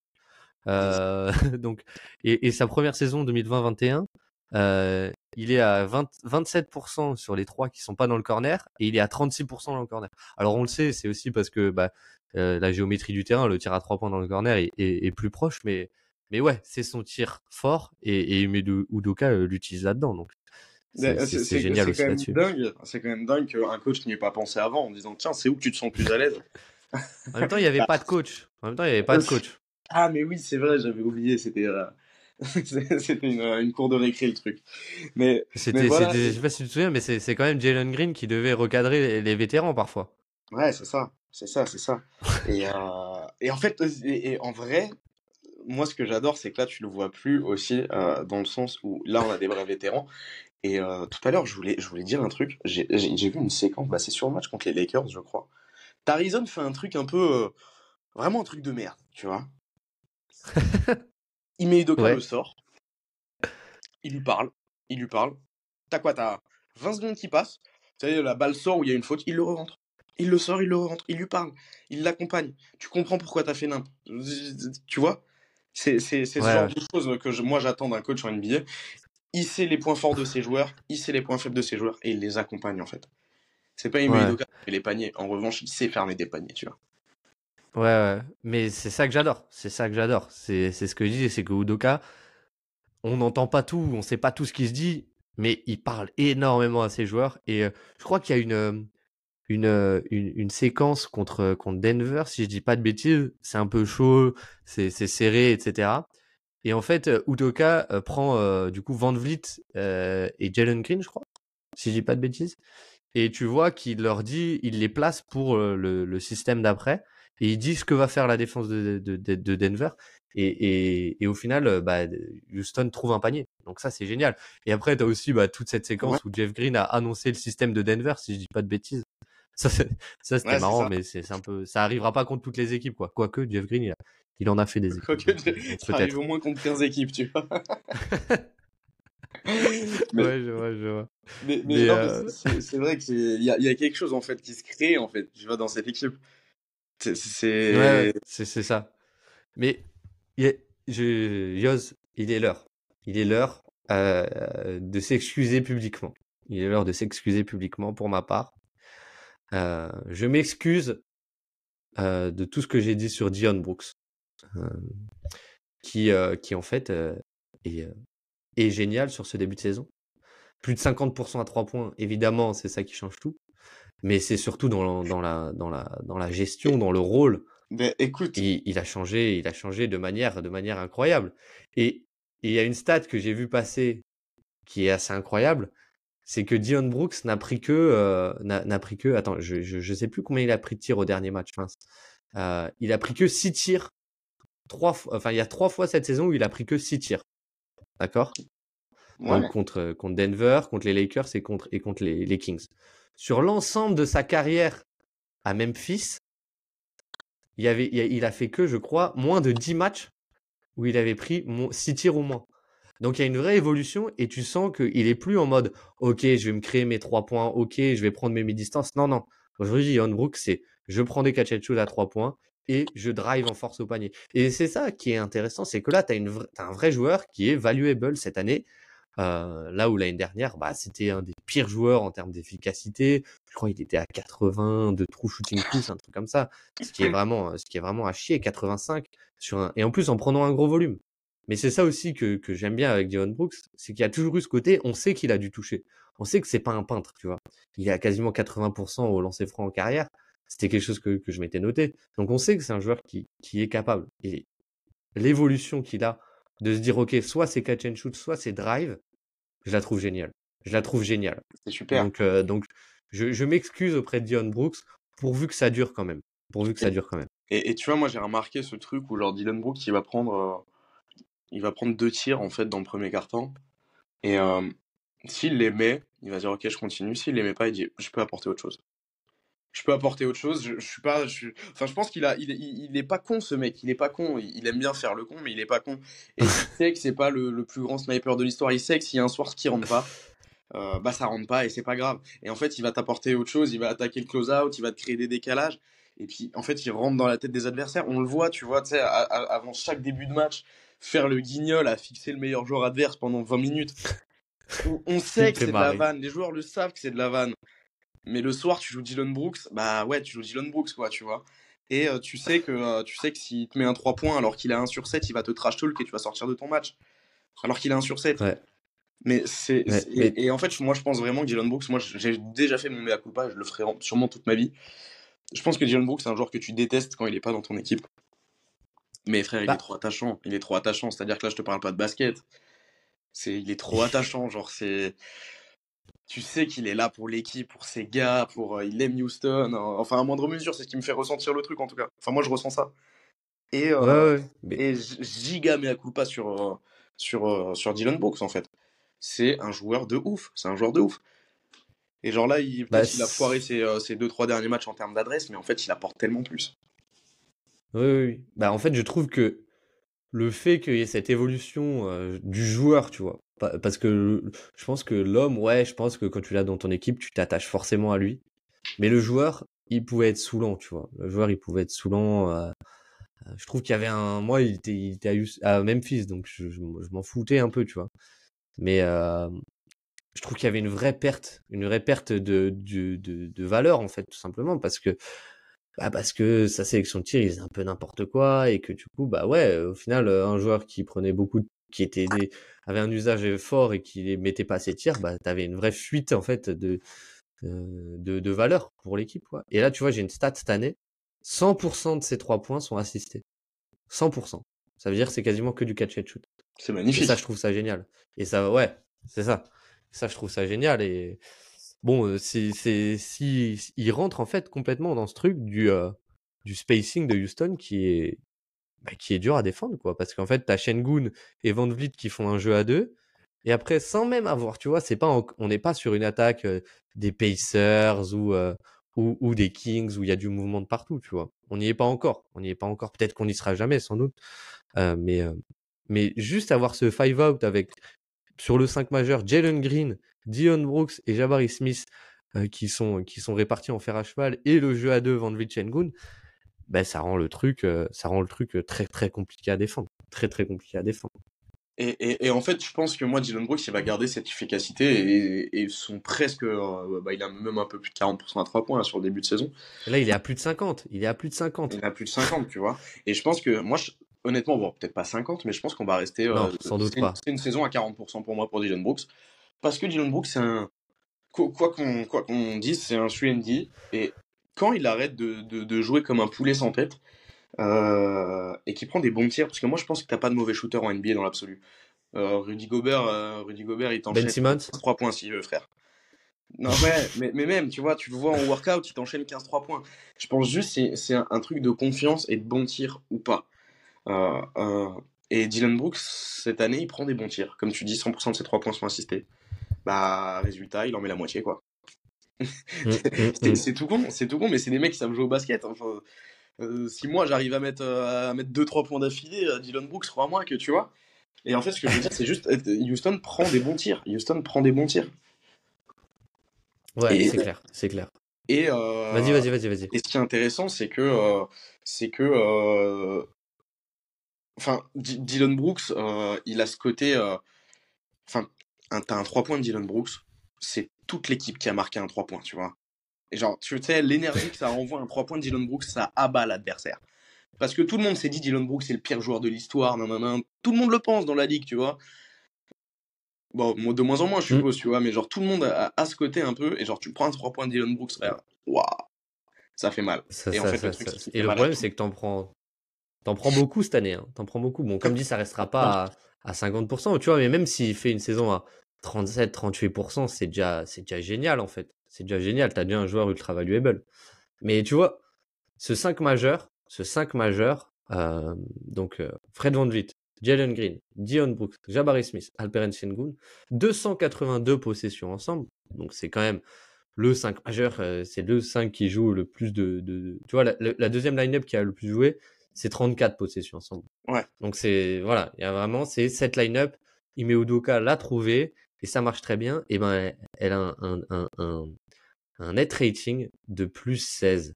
Euh, (laughs) donc, et, et, sa première saison 2020-21, euh, il est à 20, 27% sur les trois qui sont pas dans le corner et il est à 36% dans le corner. Alors on le sait, c'est aussi parce que bah, euh, la géométrie du terrain, le tir à trois points dans le corner est, est, plus proche, mais mais ouais, c'est son tir fort et, et Udoka l'utilise là-dedans. Donc c'est génial aussi là-dessus. C'est quand même dingue qu'un coach n'y ait pas pensé avant en disant tiens, c'est où que tu te sens plus à l'aise? en même temps, il n'y avait pas de coach. En même temps, il n'y avait pas de (laughs) coach. Ah mais oui, c'est vrai, j'avais oublié. C'était euh, (laughs) c'était une, une, cour de récré le truc. Mais, voilà, je sais pas si tu te souviens, mais c'est quand même Jalen Green qui devait recadrer les, vétérans parfois. Ouais, c'est ça, c'est ça, c'est ça. et, euh, et en fait, et, en vrai, moi ce que j'adore, c'est que là tu le vois plus aussi euh, dans le sens où là on a des vrais vétérans. Et euh, tout à l'heure, je voulais, je voulais dire un truc. J'ai vu une séquence, bah, c'est sur le match contre les Lakers, je crois. Tarizon fait un truc un peu, euh, vraiment un truc de merde, tu vois. (laughs) Il met Udoka le sort. Il lui parle. Il lui parle. T'as quoi T'as 20 secondes qui passent. Tu sais, la balle sort où il y a une faute. Il le rentre. Il le sort, il le rentre. Il lui parle. Il l'accompagne. Tu comprends pourquoi t'as fait nimp. Tu vois? C'est ce genre de choses que moi j'attends d'un coach en NBA. Il sait les points forts de ses joueurs. Il sait les points faibles de ses joueurs. Et il les accompagne en fait. C'est pas Ime Udoka qui fait les paniers. En revanche, il sait fermer des paniers, tu vois. Ouais, ouais. Mais c'est ça que j'adore. C'est ça que j'adore. C'est ce que je dis, c'est que Udoka, on n'entend pas tout, on sait pas tout ce qui se dit, mais il parle énormément à ses joueurs. Et euh, je crois qu'il y a une, euh, une, euh, une, une, séquence contre, contre Denver, si je dis pas de bêtises. C'est un peu chaud, c'est serré, etc. Et en fait, Udoka prend du coup Van Vliet et Jalen Green, je crois, si je dis pas de bêtises. Et tu vois qu'il leur dit, il les place pour le, le système d'après et il dit ce que va faire la défense de, de, de, Denver. Et, et, et, au final, euh, bah, Houston trouve un panier. Donc ça, c'est génial. Et après, tu as aussi bah, toute cette séquence où Jeff Green a annoncé le système de Denver, si je dis pas de bêtises. (laughs) Ça, c'était marrant, mais c'est un peu, ça arrivera pas contre toutes les équipes, quoi. Quoique, Jeff Green, il, en a fait des équipes. Quoique, ça arrive au moins contre 15 équipes, tu vois. (laughs) mais, ouais, je vois, je vois. Mais, euh, c'est vrai qu'il y a, y a quelque chose, en fait, qui se crée, en fait, tu vois, dans cette équipe. C'est c'est ça. Mais je, Yoz, il est l'heure. Il est l'heure euh, de s'excuser publiquement. Il est l'heure de s'excuser publiquement pour ma part. Euh, je m'excuse euh, de tout ce que j'ai dit sur Dion Brooks, qui, qui en fait est, est génial sur ce début de saison. Plus de 50% à 3 points, évidemment, c'est ça qui change tout. Mais c'est surtout dans, dans, la, dans, la, dans la gestion, dans le rôle. Ben, écoute, il, il, a changé, il a changé de manière, de manière incroyable. Et il y a une stat que j'ai vu passer qui est assez incroyable, c'est que Dion Brooks n'a pris que, euh, n'a pris que, attends, je, je, je, sais plus combien il a pris de tirs au dernier match. Euh, il a pris que 6 tirs. Trois enfin, il y a trois fois cette saison où il a pris que 6 tirs. D'accord? Ouais. contre, contre Denver, contre les Lakers et contre, et contre les, les Kings. Sur l'ensemble de sa carrière à Memphis, il, a fait que, je crois, moins de 10 matchs où il avait pris 6 tirs ou moins. Donc il y a une vraie évolution et tu sens qu'il est plus en mode OK, je vais me créer mes trois points, OK, je vais prendre mes mi-distances. Non, non. Aujourd'hui, Yon Brook, c'est je prends des catch à trois points et je drive en force au panier. Et c'est ça qui est intéressant, c'est que là, tu as, un vrai joueur qui est valuable cette année. Euh, là où l'année dernière, bah, c'était un des pires joueurs en termes d'efficacité. Je crois qu'il était à 80 de true shooting plus, un truc comme ça. Ce qui est vraiment, ce qui est vraiment à chier, 85 sur un, et en plus en prenant un gros volume. Mais c'est ça aussi que, que j'aime bien avec Dion Brooks, c'est qu'il y a toujours eu ce côté, on sait qu'il a dû toucher. On sait que c'est pas un peintre, tu vois. Il est à quasiment 80% au lancer franc en carrière. C'était quelque chose que, que je m'étais noté. Donc on sait que c'est un joueur qui, qui est capable. Et l'évolution qu'il a de se dire, OK, soit c'est catch and shoot, soit c'est drive, je la trouve géniale. Je la trouve géniale. C'est super. Donc, euh, donc je, je m'excuse auprès de Dion Brooks pourvu que ça dure quand même. Pourvu que ça dure quand même. Et, et tu vois, moi j'ai remarqué ce truc où genre Dylan Brooks il va prendre euh, il va prendre deux tirs en fait dans le premier carton. Et euh, s'il les met, il va dire ok je continue. S'il les met pas, il dit je peux apporter autre chose. Je peux apporter autre chose. Je, je suis pas, je, enfin je pense qu'il a, il, il, il, est pas con ce mec. Il est pas con. Il, aime bien faire le con, mais il est pas con. Et il (laughs) sait que c'est pas le, le, plus grand sniper de l'histoire. Il sait que s'il y a un soir qui rentre pas, euh, bah ça rentre pas et c'est pas grave. Et en fait il va t'apporter autre chose. Il va attaquer le close out. Il va te créer des décalages. Et puis en fait il rentre dans la tête des adversaires. On le voit, tu vois, tu sais, avant chaque début de match faire le guignol à fixer le meilleur joueur adverse pendant 20 minutes. (laughs) On, sait que c'est de la vanne, les joueurs le savent que c'est de la vanne. Mais le soir, tu joues Dylan Brooks, bah ouais, tu joues Dylan Brooks, quoi, tu vois. Et euh, tu sais que euh, tu sais que s'il te met un 3 points alors qu'il a 1 sur 7, il va te trash talk et tu vas sortir de ton match. Alors qu'il a 1 sur 7. Ouais. Mais c'est. Ouais, et, et, en fait, moi, je pense vraiment que Dylan Brooks, moi, j'ai déjà fait mon mea culpa, je le ferai sûrement toute ma vie. Je pense que Dylan Brooks, c'est un joueur que tu détestes quand il est pas dans ton équipe. Mais frère, il bah. est trop attachant. Il est trop attachant. C'est-à-dire que là, je te parle pas de basket. C'est, il est trop attachant. Genre, c'est, tu sais qu'il est là pour l'équipe, pour ses gars, pour, euh, il aime Houston. Enfin, à moindre mesure, c'est ce qui me fait ressentir le truc, en tout cas. Enfin, moi, je ressens ça. Et, euh, ouais, ouais, mais... et giga mea culpa sur, euh, sur, euh, sur Dylan Brooks, en fait. C'est un joueur de ouf. C'est un joueur de ouf. Et genre là, il, bah, il a foiré ses, euh, ses deux, trois derniers matchs en termes d'adresse, mais en fait, il apporte tellement plus. Oui, oui. Bah, en fait, je trouve que le fait qu'il y ait cette évolution euh, du joueur, tu vois, parce que je pense que l'homme, ouais, je pense que quand tu l'as dans ton équipe, tu t'attaches forcément à lui. Mais le joueur, il pouvait être saoulant, tu vois. Le joueur, il pouvait être saoulant. Euh, je trouve qu'il y avait un. Moi, il était, il était à, Memphis, donc je, m'en foutais un peu, tu vois. Mais euh, je trouve qu'il y avait une vraie perte, une vraie perte de, de, de, de valeur, en fait, tout simplement, parce que bah parce que sa sélection de tir, il faisait un peu n'importe quoi et que du coup, bah ouais, au final, un joueur qui prenait beaucoup, qui était des, avait un usage fort et qui mettait pas ses tirs, bah t'avais une vraie fuite en fait de de, de valeur pour l'équipe. Quoi. Et là, tu vois, j'ai une stat cette année, 100% de ces trois points sont assistés. 100%. Ça veut dire que c'est quasiment que du catch and shoot. C'est magnifique. Et ça, je trouve ça génial. Et ça, ouais, c'est ça. Ça, je trouve ça génial et bon, c'est, c'est, si, il rentre en fait complètement dans ce truc du, euh, du spacing de Houston qui est, bah, qui est dur à défendre, quoi. Parce qu'en fait, t'as Shengun et Van Vliet qui font un jeu à deux. Et après, sans même avoir, tu vois, c'est pas, on n'est pas sur une attaque euh, des Pacers ou, euh, ou, des Kings où il y a du mouvement de partout, tu vois. On n'y est pas encore. On n'y est pas encore. Peut-être qu'on n'y sera jamais, sans doute. Euh, mais, euh, mais juste avoir ce five out avec sur le 5 majeur Jalen Green, Dion Brooks et Jabari Smith euh, qui, sont, qui sont répartis en fer à cheval et le jeu à deux Van Vliet ben, ça rend le truc, ça rend le truc très très compliqué à défendre. Très très compliqué à défendre. Et, et, en fait, je pense que moi, Dylan Brooks, il va garder cette efficacité et, et sont presque. bah, il a même un peu plus de 40% à 3 points sur le début de saison. là, il est à plus de 50. Il est à plus de 50. Il est à plus de 50, tu vois. Et je pense que moi, honnêtement, bon, peut-être pas 50, mais je pense qu'on va rester. Non, sans doute pas. C'est une saison à 40% pour moi pour Dylan Brooks. Parce que Dylan Brooks, c'est un. Quoi qu'on qu'on dise, c'est un 3D. Et quand il arrête de, de, de, jouer comme un poulet sans tête, euh, et qui prend des bons tirs, parce que moi je pense que t'as pas de mauvais shooter en NBA dans l'absolu. Euh, Rudy Gobert, euh, Rudy Gobert, il t'enchaîne ben 3 points s'il veut, frère. Non, ouais, mais, mais, même, tu vois, tu le vois en workout, il t'enchaîne 15-3 points. Je pense juste c'est c'est un, un, truc de confiance et de bons tirs ou pas. et Dylan Brooks, cette année, il prend des bons tirs. Comme tu dis, 100% de ses 3 points sont assistés. Bah, résultat, il en met la moitié, quoi. Mm, mm, (laughs) mm. c'est tout con, c'est tout con, mais c'est des mecs qui savent jouer au basket. Enfin, euh, si moi j'arrive à mettre euh, à mettre deux trois points d'affilée, euh, Dylan Brooks crois-moi que tu vois. Et en fait, ce que je veux dire, c'est juste Houston prend des bons tirs. Houston prend des bons tirs. Ouais, c'est clair, c'est clair. Et vas-y, vas-y, vas-y, vas-y. Et ce qui est intéressant, c'est que c'est que enfin Dylan Brooks, il a ce côté enfin t'as un 3 points de Dylan Brooks, c'est toute l'équipe qui a marqué un 3 points, tu vois. Et genre, tu sais, l'énergie que ça renvoie un 3 points de Dylan Brooks, ça abat l'adversaire. Parce que tout le monde s'est dit Dylan Brooks c'est le pire joueur de l'histoire, nan, Tout le monde le pense dans la ligue, tu vois. Bon, de moins en moins, je suppose, mm. tu vois, mais genre, tout le monde a, ce côté un peu, et genre, tu prends un 3 points de Dylan Brooks, waouh, ça fait mal. et en fait, le, truc, et le problème, c'est que t'en prends, t'en prends beaucoup cette année, hein. t'en prends beaucoup. Bon, comme dit, ça restera pas à, à 50%, tu vois, mais même s'il fait une saison à 37-38%, c'est déjà, c'est déjà génial, en fait c'est déjà génial, tu as déjà un joueur ultra valuable. Mais tu vois, ce 5 majeur, ce 5 majeur, euh, donc euh, Fred Van Vliet, Jalen Green, Dion Brooks, Jabari Smith, Alperen Sengun, 282 possessions ensemble. Donc c'est quand même le 5 majeur, euh, c'est le 5 qui joue le plus de. tu vois, la, deuxième line-up qui a le plus joué, c'est 34 possessions ensemble. Ouais. Donc c'est. Voilà, il y a vraiment, c'est cette line-up. Ime Udoka l'a trouvé et ça marche très bien. Et ben, elle a un, un, un, un net rating de plus 16.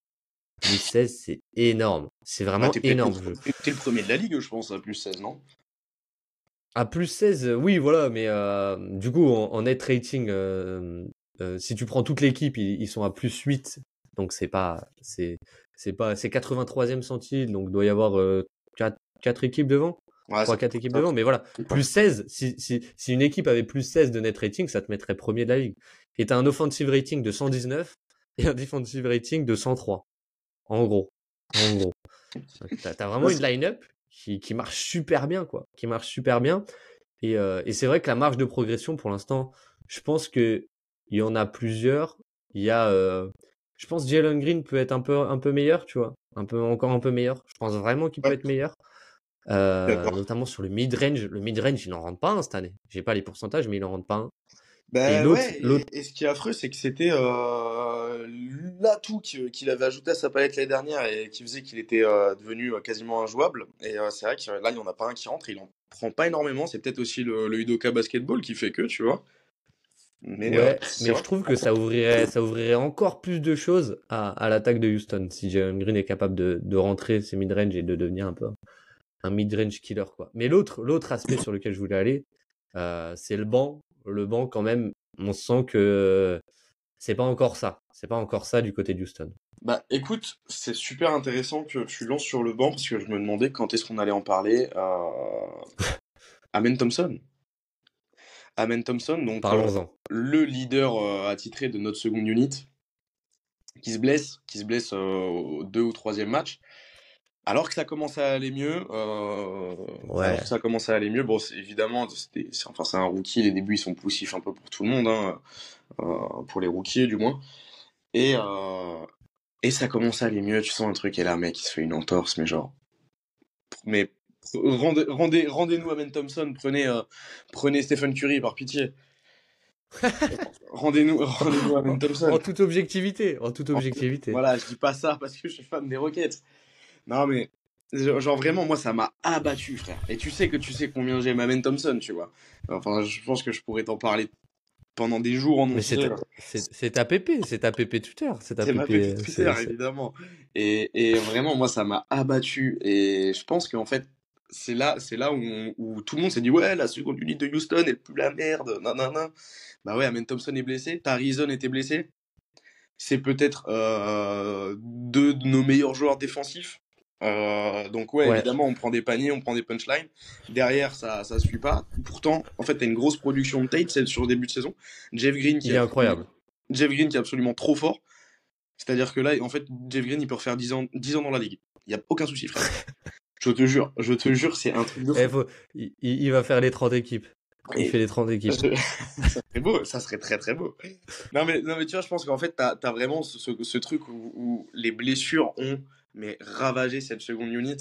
Plus 16, c'est énorme. C'est vraiment énorme. T'es le premier de la ligue, je pense, à plus 16, non? À plus 16, oui, voilà, mais euh, du coup, en, net rating, euh, euh, si tu prends toute l'équipe, ils, sont à plus 8. Donc, c'est pas. C'est pas. C'est 83e centile, donc il doit y avoir 4, 4 équipes devant? 3-4 équipes devant, mais voilà. Plus 16, si, si, si une équipe avait plus 16 de net rating, ça te mettrait premier de la ligue et t'as un offensive rating de 119 (laughs) et un defensive rating de 103. En gros. En gros. T'as as vraiment une line-up qui, qui, marche super bien, quoi. Qui marche super bien. Et, euh, et c'est vrai que la marge de progression, pour l'instant, je pense que il y en a plusieurs. Il y a, euh, je pense, Jalen Green peut être un peu, un peu meilleur, tu vois. Un peu, encore un peu meilleur. Je pense vraiment qu'il peut être meilleur. Euh, notamment sur le mid-range. Le mid-range, il n'en rentre pas un cette année. J'ai pas les pourcentages, mais il n'en rentre pas un. Ben et, ce qui est affreux, c'est que c'était euh, l'atout qu'il avait ajouté à sa palette l'année dernière et qui faisait qu'il était euh, devenu euh, quasiment injouable. Et euh, c'est vrai que là, il n'y en a pas un qui rentre, il en prend pas énormément. C'est peut-être aussi le, le Udoka Basketball qui fait que, tu vois. Mais, mais je trouve que ça ouvrirait, ça ouvrirait encore plus de choses à, à l'attaque de Houston si Jalen Green est capable de, de rentrer ses mid-range et de devenir un peu un mid-range killer. Quoi. Mais l'autre, l'autre aspect sur lequel je voulais aller, c'est le banc le banc, quand même, on sent que c'est pas encore ça. C'est pas encore ça du côté de Houston. Bah écoute, c'est super intéressant que tu lances sur le banc parce que je me demandais quand est-ce qu'on allait en parler. Euh... Amen Thompson. Amen Thompson, donc euh, le leader euh, attitré de notre seconde unit, qui se blesse, qui se blesse euh, au deux ou troisième match. Alors que ça commence à aller mieux, euh, ouais. ça commence à aller mieux. Bon, évidemment, c'est enfin c'est un rookie. Les débuts ils sont poussifs un peu pour tout le monde, hein, euh, pour les rookies du moins. Et euh, et ça commence à aller mieux. Tu sens un truc et là, mec, il se fait une entorse, mais genre, mais rendez rendez rendez-nous Ben Thompson. Prenez euh, prenez Stephen Curry par pitié. rendez-nous rendez-nous Amen Thompson. En toute objectivité, en toute objectivité. Voilà, je dis pas ça parce que je suis fan des Rockets. Non, mais genre vraiment, moi, ça m'a abattu, frère. Et tu sais que tu sais combien j'aime Amen Thompson, tu vois. Enfin, je pense que je pourrais t'en parler pendant des jours en Mais c'est ta, c'est- ta PP, c'est ta PP Twitter, c'est ta petite euh, Twitter, évidemment. Et, et vraiment, moi, ça m'a abattu. Et je pense qu'en fait, c'est là, c'est là où, on- où tout le monde s'est dit, ouais, la seconde unité de Houston, elle pue la merde, nanana. Bah ouais, Amen Thompson est blessé, Tarizon était blessé. C'est peut-être euh, deux de nos meilleurs joueurs défensifs. Euh, donc ouais, Ouais. évidemment, on prend des paniers, on prend des punchlines. Derrière, ça, ça suit pas. Pourtant, en fait, t'as une grosse production de Tate c'est sur le début de saison. Jeff Green qui Il est incroyable. Jeff Green qui est absolument trop fort. C'est-à-dire que là, en fait, Jeff Green, il peut refaire 10 ans, 10 ans dans la ligue. Il n'y a aucun souci, frère. (laughs) je te jure, je te jure, c'est un truc de fou. Eh, faut- il, va faire les 30 équipes. Il Et- fait les 30 équipes. ça serait beau, ça serait très très beau. Non mais, non mais tu vois, je pense qu'en fait, t'as as vraiment ce, ce- ce truc où, où les blessures ont mais ravagé cette seconde unit,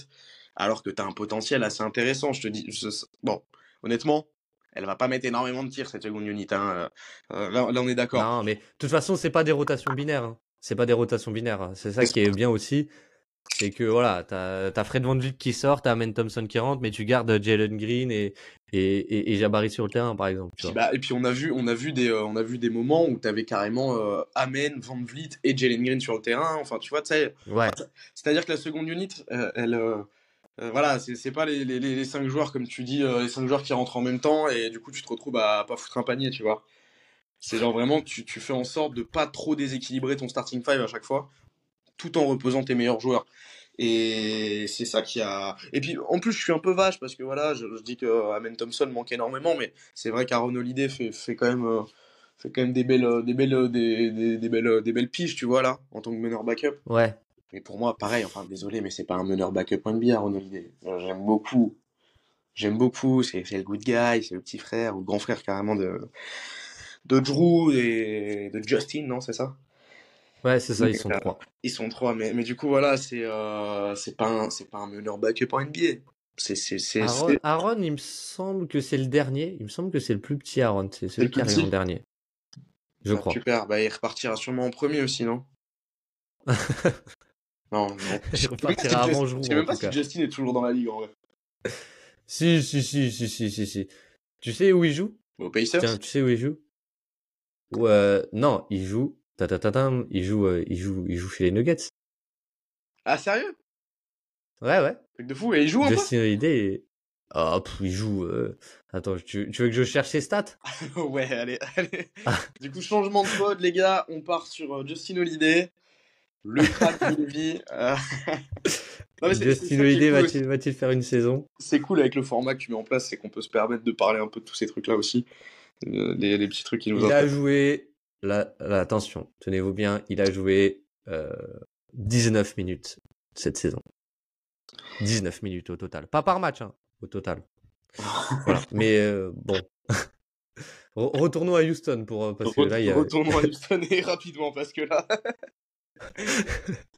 alors que t'as un potentiel assez intéressant. Je te dis, je- bon, honnêtement, elle va pas mettre énormément de tirs cette seconde unit. Hein. Euh, là, là, on est d'accord. Non, mais de toute façon, c'est pas des rotations binaires. hein. C'est pas des rotations binaires. hein. C'est ça qui est bien aussi. C'est que voilà, t'as as Fred Van Vliet qui sort, t'as Amen Thompson qui rentre, mais tu gardes Jalen Green et, et, et, et Jabari sur le terrain, par exemple. tu Puis, vois. bah, et puis on a vu, on a vu des, euh, on a vu des moments où t'avais carrément euh, Amen, Van Vliet et Jalen Green sur le terrain. Enfin, tu vois, tu sais, Ouais, C'est-à-dire que la seconde unit, euh, elle, euh, euh, voilà, c'est pas les, les, les cinq joueurs comme tu dis, euh, les cinq joueurs qui rentrent en même temps et du coup tu te retrouves à pas foutre un panier, tu vois. C'est genre vraiment tu, tu fais en sorte de pas trop déséquilibrer ton starting five à chaque fois, tout en reposant tes meilleurs joueurs. Et c'est ça qui a. Et puis en plus je suis un peu vache parce que voilà, je, je dis que Amen Thompson manque énormément, mais c'est vrai qu'Aaron Holiday fait, fait quand même. euh, fait quand même des belles, euh, des belles, euh, des, des, des belles, euh, des belles piges, tu vois là, en tant que meneur backup. ouais. Mais pour moi, pareil, enfin, désolé, mais c'est pas un meneur backup NBA, Ron Holiday. Euh, J'aime beaucoup. J'aime beaucoup, c'est c'est le good guy, c'est le petit frère, ou le grand frère carrément de, de Drew et de Justin, non, c'est ça? Ouais, c'est ça, ils sont euh, trois. Ils sont trois, mais, mais du coup, voilà, c'est euh, c'est pas, un- pas un meneur backup en NBA. C'est, c'est, Aaron, c'est- Aaron, il me semble que c'est le dernier. Il me semble que c'est le plus petit Aaron. C'est celui qui arrive en dernier. Je Ah, crois. Super, bah, il repartira sûrement en premier aussi, non? (laughs) Non, non. Il repartira si avant je sais même pas si. Justin est toujours dans la ligue, en vrai. Si, si, si, si, si, si, si. Tu sais où il joue? Au Pacers? Tiens, tu sais où il joue? Ou, euh, non, il joue. Ta, ta, ta, il joue, euh, il joue, il joue chez les Nuggets. Ah, sérieux? Ouais, ouais. Truc de fou, et il joue un peu? Justin Holiday. Ah, pff, il joue. euh, Attends, tu, tu veux que je cherche ses stats? (laughs) Ouais, allez, allez. Ah. Du coup, changement de code, les gars. On part sur euh, Justin Holiday, le crack de vie. euh. (laughs) Non, mais Justin Holiday va-t-il faire une saison? C'est cool avec le format que tu mets en place, c'est qu'on peut se permettre de parler un peu de tous ces trucs-là aussi. Les, les petits trucs qui nous Il a joué, là, là, attention, tenez-vous bien, il a joué euh, 19 minutes cette saison. 19 minutes au total. Pas par match, hein, au total. Voilà. (laughs) Mais euh, bon. (laughs) Re- Retournons à Houston pour, euh, parce que là, il y a... Retournons à (laughs) Houston et rapidement parce que là.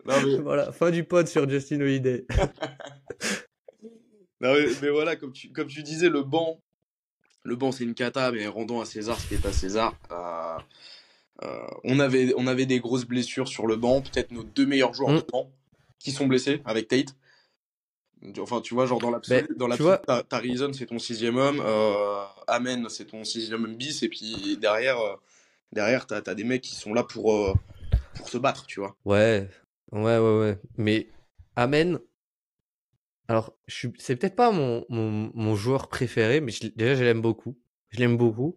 non, mais, Voilà, fin du pod sur Justin Holiday. non, mais, mais voilà, comme tu, comme tu disais, le banc, le banc c'est une cata, mais rendons à César ce qui est à César. Euh, euh, on, avait, on avait des grosses blessures sur le banc, peut-être nos deux meilleurs joueurs Mm. de banc qui sont blessés avec Tate. Enfin, tu vois, genre dans l'absolu, Mais, dans l'absolu, Reason, c'est ton sixième homme, euh, Amen, c'est ton sixième homme bis, et puis derrière, euh, derrière t'as as des mecs qui sont là pour, euh, pour se battre, tu vois. Ouais, ouais, ouais, ouais. Mais Amen, alors, suis... c'est peut-être pas mon, mon, mon joueur préféré, mais je- déjà, je l'aime beaucoup. Je l'aime beaucoup.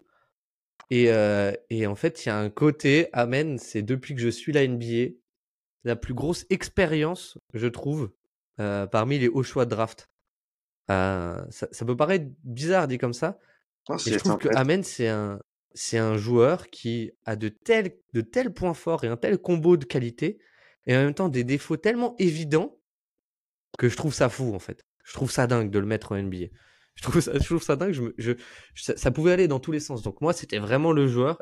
Et, euh, et en fait, il y a un côté, Amen, c'est depuis que je suis la NBA, la plus grosse expérience, je trouve, euh, parmi les hauts choix de draft. Euh, ça, ça peut paraître bizarre dit comme ça, mais je trouve que. Amen, c'est un, c'est un joueur qui a de tels, de tels points forts et un tel combo de qualité, et en même temps des défauts tellement évidents que je trouve ça fou, en fait. Je trouve ça dingue de le mettre en NBA. Je trouve ça, je trouve ça dingue. Je, me- je, je- ça, ça pouvait aller dans tous les sens. Donc moi, c'était vraiment le joueur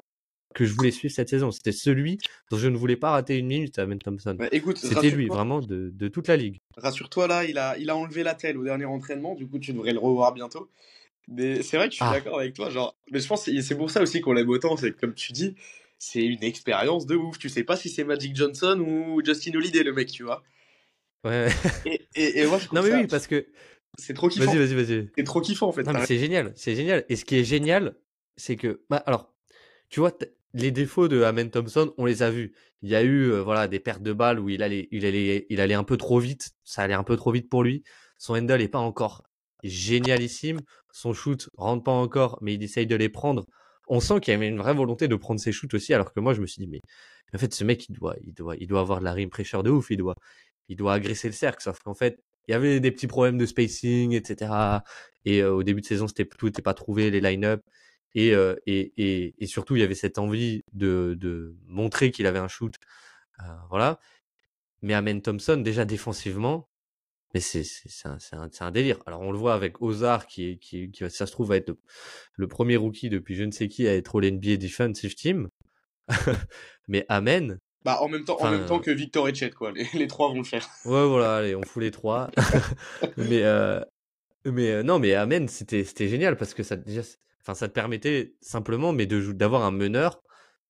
que je voulais suivre cette saison. C'était celui dont je ne voulais pas rater une minute à Amen Thompson. Bah, écoute, C'était lui, vraiment, de, de toute la ligue. Rassure-toi, là, il a, il a enlevé la telle au dernier entraînement, du coup, tu devrais le revoir bientôt. Mais c'est vrai que je suis Ah. d'accord avec toi. Genre, mais je pense que c'est pour ça aussi qu'on l'aime autant. C'est comme tu dis, c'est une expérience de ouf. Tu sais pas si c'est Magic Johnson ou Justin Holiday, le mec, tu vois. Ouais. Et, et, et moi, je (laughs) non mais ça- oui, parce que c'est trop kiffant. vas-y, vas-y, vas-y. C'est trop kiffant, en fait. Mais c'est génial, c'est génial. Et ce qui est génial, c'est que, bah, alors, tu vois, les défauts de Amen Thompson, on les a vus. Il y a eu, euh, voilà, des pertes de balles où il allait, il allait, il allait un peu trop vite. Ça allait un peu trop vite pour lui. Son handle est pas encore génialissime. Son shoot rentre pas encore, mais il essaye de les prendre. On sent qu'il y avait une vraie volonté de prendre ses shoots aussi, alors que moi, je me suis dit, mais en fait, ce mec, il doit, il doit, il doit avoir de la rim pressure de ouf. Il doit, il doit agresser le cercle. Sauf qu'en fait, il y avait des petits problèmes de spacing, etc. Et euh, au début de saison, c'était tout n'était pas trouvé, les line-up. Et, euh, et, et, et surtout, il y avait cette envie de, de montrer qu'il avait un shoot. Euh, voilà. Mais Amen Thompson, déjà défensivement, mais c'est un, un, un délire. Alors on le voit avec Ozar qui, qui, qui ça se trouve va être le, le premier rookie depuis je ne sais qui à être au NBA Defensive Team. (laughs) mais Amen, Bah, en même temps, en même temps que Victor et Chet, quoi. Les, (laughs) les trois vont le faire. Ouais, voilà, allez, on fout les trois. (laughs) mais euh, mais euh, non, mais Amen, c'était c'était génial parce que ça déjà, enfin ça te permettait simplement, mais de d'avoir un meneur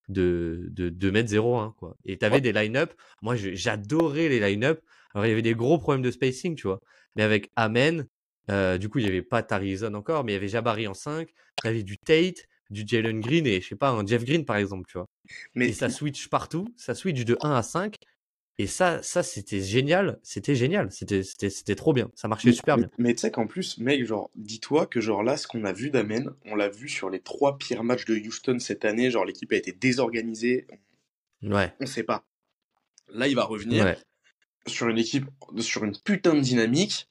de de de mettre 0-1 quoi. Et t'avais Ouais. des line-up. Moi, j'adorais les line-up. Alors il y avait des gros problèmes de spacing, tu vois. Mais avec Amen, euh, du coup il y avait pas Tarizon encore, mais il y avait Jabari en 5. T'avais du Tate, du Jalen Green et je sais pas un Jeff Green par exemple, tu vois. Mais Et ça switch partout, ça switch de 1 à 5. Et ça, ça c'était génial, c'était génial, c'était, c'était, c'était trop bien, ça marchait Mais- super bien. Mais tu sais qu'en plus, mec, genre, dis-toi que genre là, ce qu'on a vu d'Amen, on l'a vu sur les trois pires matchs de Houston cette année. Genre, l'équipe a été désorganisée. Ouais, On sait pas. Là, il va revenir ouais. sur une équipe, sur une putain de dynamique.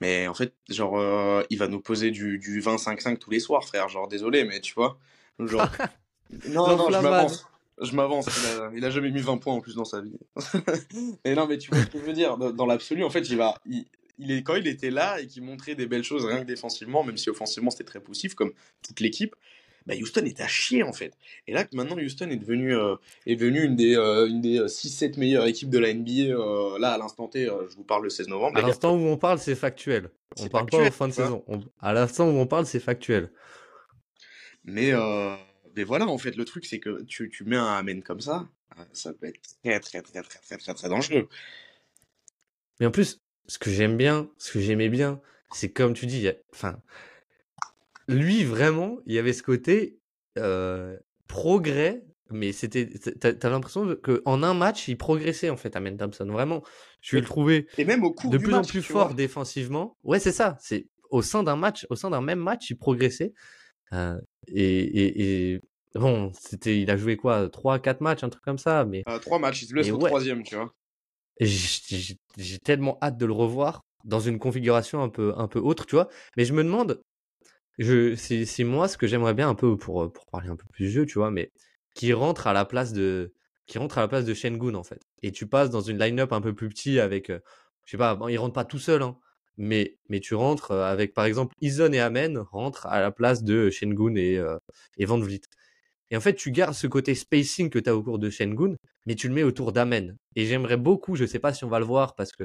Mais en fait, genre, euh, il va nous poser du, du 20-5-5 tous les soirs, frère. Genre, désolé, mais tu vois. Genre, (laughs) non, non, je m'avance. Je m'avance. Il a, il a jamais mis 20 points en plus dans sa vie. (laughs) mais non, mais tu vois ce que je veux dire. Dans, dans l'absolu, en fait, il va. Il, il est, quand il était là et qu'il montrait des belles choses rien que défensivement, même si offensivement c'était très poussif, comme toute l'équipe, bah Houston était à chier en fait. Et là, que maintenant Houston est devenu, euh, est devenu une des, euh, une des 6-7 meilleures équipes de la NBA, euh, là à l'instant T, euh, je vous parle le 16 novembre. À l'instant où on parle, c'est factuel. On parle factuel, pas en fin de saison. On- À l'instant où on parle, c'est factuel. Mais, euh, mais voilà, en fait, le truc, c'est que tu, tu mets un amen comme ça, euh, ça peut être très, très, très, très, très, très, très dangereux. Mais en plus, ce que j'aime bien, ce que j'aimais bien, c'est comme tu dis, a- enfin, lui vraiment, il y avait ce côté euh, progrès, mais c'était, t'as, t'as l'impression que en un match, il progressait en fait, Amen Thompson. Vraiment, je vais le trouver Et même au cours de plus match, en plus fort vois? défensivement. Ouais, c'est ça. C'est au sein d'un match, au sein d'un même match, il progressait. Euh, et, et, et bon, c'était, il a joué quoi, trois, quatre matchs, un truc comme ça. Mais Euh, trois matchs, il se blesse au ouais. troisième, tu vois? j'ai tellement hâte de le revoir dans une configuration un peu, un peu autre, tu vois? Mais je me demande, je, c'est, moi ce que j'aimerais bien un peu pour, pour parler un peu plus jeu, tu vois, mais qui rentre à la place de, qui rentre à la place de Shengun en fait. Et tu passes dans une line-up un peu plus petit avec, euh, je sais pas, bon, il rentre pas tout seul, hein, mais, mais tu rentres euh, avec par exemple Ison et Amen rentrent à la place de Shengun et, euh, et Van Vliet. Et en fait, tu gardes ce côté spacing que tu as au cours de Shengun, mais tu le mets autour d'Amen. Et j'aimerais beaucoup, je sais pas si on va le voir, parce que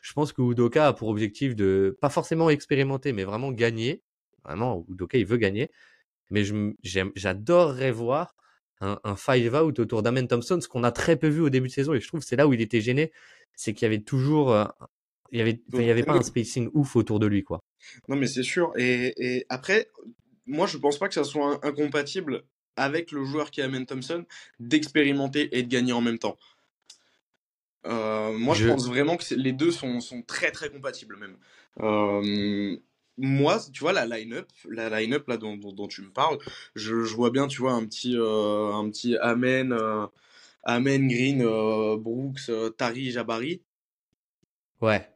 je pense que Udoka a pour objectif de, pas forcément expérimenter, mais vraiment gagner. Vraiment, Udoka, il veut gagner. Mais j'adorerais voir un, un five out autour d'Amen Thompson, ce qu'on a très peu vu au début de saison. Et je trouve que c'est là où il était gêné, c'est qu'il y avait toujours, euh, il y avait, il y avait pas un spacing ouf autour de lui, quoi. Non, mais c'est sûr. Et, et après, moi, je pense pas que ça soit incompatible avec le joueur qui est Amen Thompson d'expérimenter et de gagner en même temps. Euh, moi, je... Je- pense vraiment que les deux sont, sont très très compatibles même. Euh, moi, tu vois la line-up, la line-up là dont, dont, dont tu me parles, je, je vois bien, tu vois un petit euh, un petit Amen, euh, Amen Green, euh, Brooks, euh, Tari, Jabari. Ouais.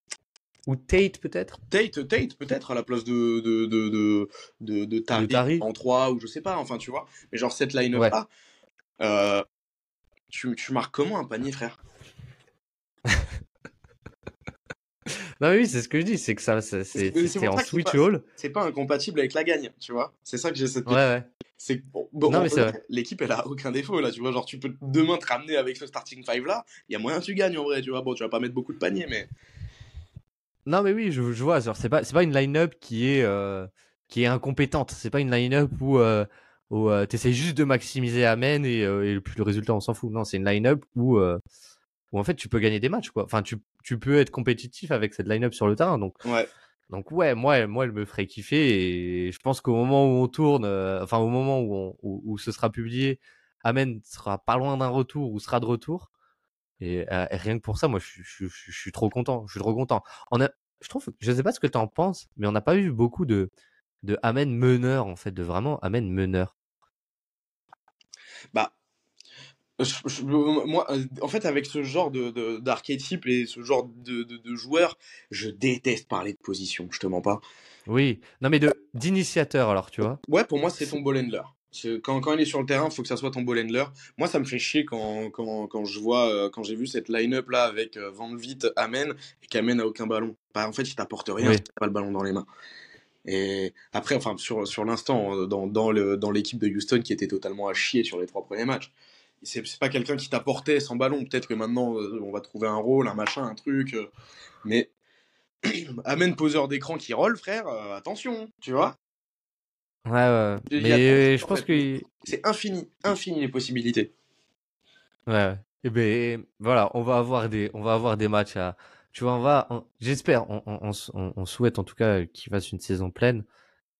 Ou Tate, peut-être? Tate, Tate peut-être à la place de de de de de, de Tari, en 3 ou je sais pas, enfin tu vois. Mais genre cette line-up là, tu, tu marques comment un panier, frère? (laughs) Non, mais oui, c'est ce que je dis, c'est que ça, c'est, C'est- c'est c'est pour en switch pas- all. C'est pas incompatible avec la gagne, tu vois. C'est ça que j'essaie de Ouais, ouais. C'est bon, bon, Non, mais c'est vrai, l'équipe elle a aucun défaut là, tu vois. Genre tu peux demain te ramener avec ce starting five là, il y a moyen que tu gagnes en vrai, tu vois. Bon, tu vas pas mettre beaucoup de paniers, mais Non, mais oui, je, je vois. genre, C'est pas, c'est pas une line-up qui est, euh, qui est incompétente. C'est pas une line-up où, euh, où euh, t'essayes juste de maximiser Amen et, euh, et le résultat on s'en fout. Non, c'est une line-up où, euh, où en fait tu peux gagner des matchs quoi. Enfin tu, tu peux être compétitif avec cette line-up sur le terrain. Donc Ouais. donc ouais, moi, moi, elle me ferait kiffer et je pense qu'au moment où on tourne, euh, enfin au moment où, on- où, où ce sera publié, Amen sera pas loin d'un retour ou sera de retour. Et, euh, et rien que pour ça, moi, je, suis- je, suis- je, je suis trop content. Je suis trop content. On a, je trouve, je sais pas ce que tu en penses, mais on n'a pas eu beaucoup de de Amen meneur en fait, de vraiment Amen meneur. Bah, je- je- moi, euh, en fait, avec ce genre de, d'archétype et ce genre de, de, de joueur, je déteste parler de position, je te mens pas. Oui, non mais de d'initiateur alors, tu vois. Ouais, pour moi, c'est ton ball handler. Quand, quand il est sur le terrain, il faut que ça soit ton ball handler. Moi, ça me fait chier quand, quand, quand je vois, euh, quand j'ai vu cette line-up là avec euh, Van Vliet, Amen, et qu'Amen a aucun ballon. Bah, en fait, il t'apporte rien Oui. si t'as pas le ballon dans les mains. Et après, enfin, sur, sur l'instant, euh, dans, dans, le, dans l'équipe de Houston qui était totalement à chier sur les trois premiers matchs, c'est, pas quelqu'un qui t'apportait sans ballon. Peut-être que maintenant, euh, on va trouver un rôle, un machin, un truc. euh, mais (clears throat) Amen poseur d'écran qui roll, frère, euh, attention, tu vois. Ouais, ouais. Mais je en pense fait, que C'est infini, infini les possibilités. Ouais. Et ben voilà, on va avoir des, on va avoir des matchs à. Tu vois, on va, on- j'espère, on, on, souhaite en tout cas qu'il fasse une saison pleine.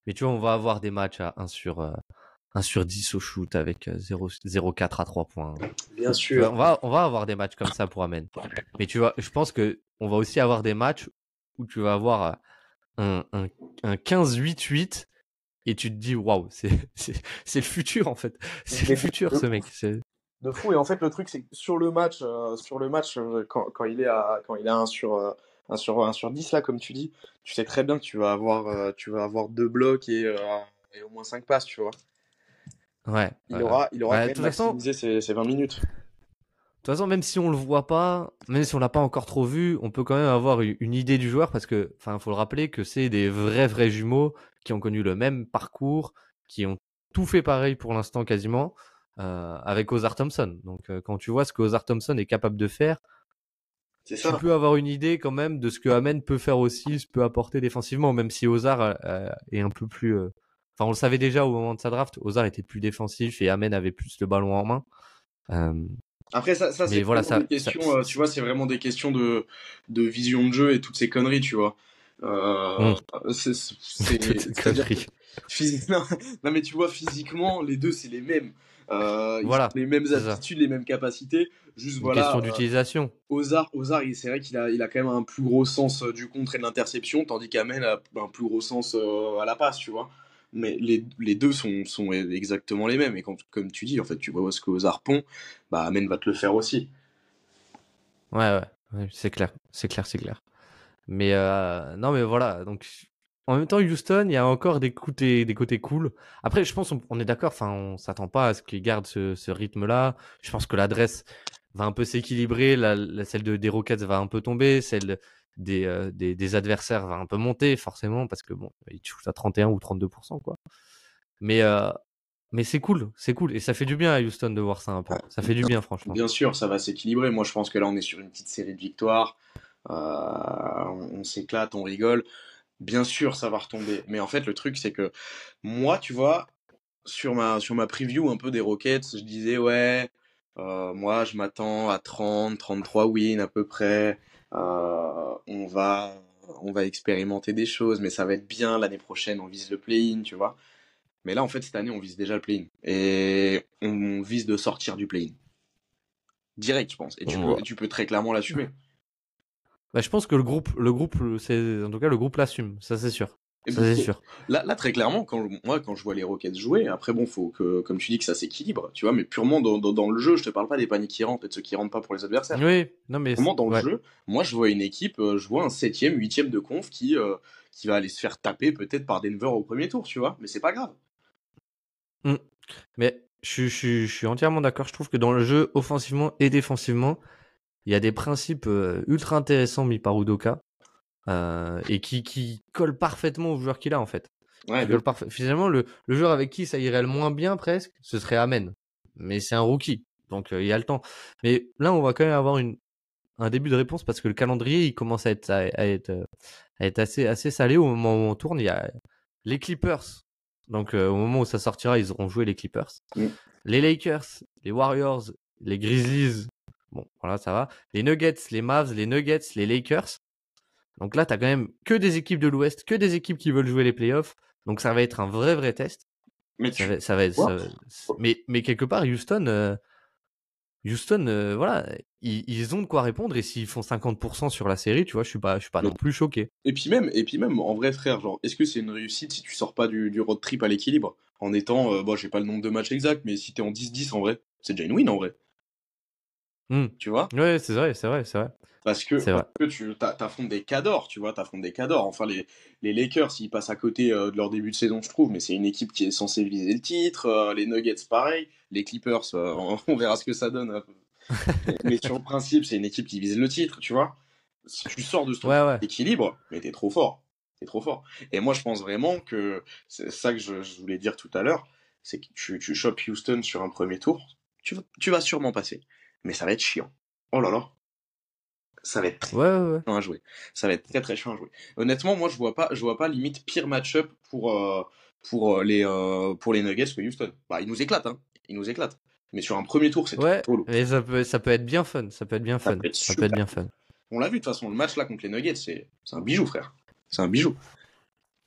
Mais tu vois, on va avoir des matchs à 1 sur, euh, 1 sur 10 au shoot avec euh, 0, 0,4 à 3 points. Bien vois, on va, on va avoir des matchs comme ça pour Amen. Mais tu vois, je pense que on va aussi avoir des matchs où tu vas avoir un, un, un 15-8-8 et tu te dis, waouh, (laughs) c'est, le futur en fait. C'est le futur ce mec. De fou. Et en fait, le truc, c'est que sur le match, euh, sur le match euh, quand, quand il est à, quand il est à 1 sur, euh, 1 sur, 1 sur 10, là, comme tu dis, tu sais très bien que tu vas avoir, euh, tu vas avoir deux blocs et, euh, et au moins 5 passes, tu vois. Ouais. Il aura, il aura Ouais, quand même toute façon- maximisé ses, ses 20 minutes. De toute façon, même si on le voit pas, même si on l'a pas encore trop vu, on peut quand même avoir une idée du joueur parce que, enfin, faut le rappeler que c'est des vrais vrais jumeaux qui ont connu le même parcours, qui ont tout fait pareil pour l'instant quasiment, euh, avec Ozar Thompson. Donc, euh, quand tu vois ce que Ozar Thompson est capable de faire, tu ça. peux avoir une idée quand même de ce que Amen peut faire aussi, ce peut apporter défensivement, même si Ozar euh, est un peu plus. Enfin, on le savait déjà au moment de sa draft, Ozar était plus défensif et Amen avait plus le ballon en main. Euh, Après, ça, c'est voilà, vraiment ça- des ça- questions, euh, tu vois, c'est vraiment des questions de, de vision de jeu et toutes ces conneries, tu vois. Euh, c'est, c'est-. (laughs) Physi- (laughs) non, non, mais tu vois, physiquement, les deux, c'est les mêmes. Euh, ils Voilà, ont les mêmes attitudes, les mêmes capacités. Juste Une voilà. question euh, d'utilisation. Ozar, Ozar, il- c'est vrai qu'il a, il a quand même un plus gros sens du contre et de l'interception, tandis qu'Amen a un plus gros sens euh, à la passe, tu vois. Mais les, les deux sont, sont exactement les mêmes. Et quand, comme tu dis, en fait, tu vois ce que Ozar pond, bah Amen va te le faire aussi. Ouais, ouais, c'est clair, c'est clair, c'est clair. Mais euh, non, mais voilà. Donc, en même temps, Houston, il y a encore des côtés, des côtés cool. Après, je pense, on, on est d'accord. Enfin, on s'attend pas à ce qu'ils gardent ce, rythme-là. Je pense que l'adresse va un peu s'équilibrer. La- celle de, des Rockets va un peu tomber. Celle des, euh, des, des adversaires va un peu monter, forcément, parce que bon, ils shootent à 31 ou 32%, quoi. Mais, euh, mais c'est cool, c'est cool. Et ça fait du bien à Houston de voir ça un peu. Ça fait du bien, franchement. Bien sûr, ça va s'équilibrer. Moi, je pense que là, on est sur une petite série de victoires. Euh, on on s'éclate, on rigole. Bien sûr, ça va retomber. Mais en fait, le truc, c'est que moi, tu vois, sur ma, sur ma preview un peu des Rockets, je disais, ouais, euh, moi, je m'attends à 30, 33 wins à peu près. Euh, on va, on va expérimenter des choses, mais ça va être bien. L'année prochaine, on vise le play-in, tu vois. Mais là, en fait, cette année, on vise déjà le play-in. Et on vise de sortir du play-in. Direct, je pense. Et tu, Ouais. peux, tu peux très clairement l'assumer. Bah, je pense que le groupe, le groupe, c'est en tout cas le groupe l'assume, ça c'est sûr. C'est sûr. Là, là, très clairement, quand, moi, quand je vois les Rockets jouer, après, bon, faut que, comme tu dis, que ça s'équilibre, tu vois, mais purement dans, dans, dans le jeu, je te parle pas des paniques qui rentrent et de ceux qui rentrent pas pour les adversaires. Oui, non mais Vraiment, dans ouais. le jeu, moi, je vois une équipe, euh, je vois un septième, huitième de conf qui, euh, qui va aller se faire taper peut-être par Denver au premier tour, tu vois, mais c'est pas grave. Mais je, je suis entièrement d'accord. Je trouve que dans le jeu, offensivement et défensivement, il y a des principes euh, ultra intéressants mis par Udoka euh, et qui, qui collent parfaitement au joueur qu'il a en fait. Ouais, Finalement, le, le joueur avec qui ça irait le moins bien presque, ce serait Amen. Mais c'est un rookie, donc euh, il y a le temps. Mais là, on va quand même avoir une, un début de réponse parce que le calendrier, il commence à être, à, à être, euh, à être assez, assez salé au moment où on tourne. Il y a, les Clippers. Donc euh, au moment où ça sortira, ils auront joué les Clippers. Mm. Les Lakers, les Warriors, les Grizzlies. Bon, voilà, ça va. Les Nuggets, les Mavs, les Nuggets, les Lakers. Donc là, t'as quand même que des équipes de l'Ouest, que des équipes qui veulent jouer les playoffs. Donc ça va être un vrai vrai test. Mais Ça tu... va, ça va être. Ouais. ça- mais, mais quelque part, Houston, euh, Houston, euh, voilà, ils, ils ont de quoi répondre. Et s'ils font 50% sur la série, tu vois, je suis pas, je suis pas Non. non plus choqué. Et puis même, et puis même, en vrai frère, genre, est-ce que c'est une réussite si tu sors pas du, du road trip à l'équilibre? En étant, euh, bon, j'ai pas le nombre de matchs exact, mais si t'es en 10-10 en vrai, c'est déjà une win en vrai, Hmm. tu vois Ouais, c'est vrai, c'est vrai, c'est vrai. Parce que, C'est vrai. parce que tu t'a- t'affrontes des cadors, tu vois, t'affrontes des cadors. Enfin, les, les Lakers, ils passent à côté euh, de leur début de saison, je trouve, mais c'est une équipe qui est censée viser le titre. euh, les Nuggets, pareil. Les Clippers, euh, (laughs) on verra ce que ça donne. hein. mais, (laughs) mais sur le principe, c'est une équipe qui vise le titre, tu vois. Si tu sors de ce Ouais, ouais. équilibre, mais t'es trop fort. T'es trop fort. Et moi, je pense vraiment que c'est ça que je, je voulais dire tout à l'heure, c'est que tu, tu chopes Houston sur un premier tour, tu vas sûrement passer. Mais ça va être chiant. Oh là là. Ça va être très Ouais, ouais, ouais. chiant à jouer. Ça va être très très chiant à jouer. Honnêtement, moi, je vois pas, je vois pas limite pire match-up pour, euh, pour, euh, les, euh, pour les Nuggets que Houston. Bah, ils nous éclatent, hein. Ils nous éclatent. Mais sur un premier tour, c'est Ouais, trop lourd. mais ça peut, ça peut être bien fun. Ça peut être bien Ça fun. peut être Ça peut être bien fun. On l'a vu, de toute façon, le match là contre les Nuggets, c'est un bijou, frère. C'est un bijou.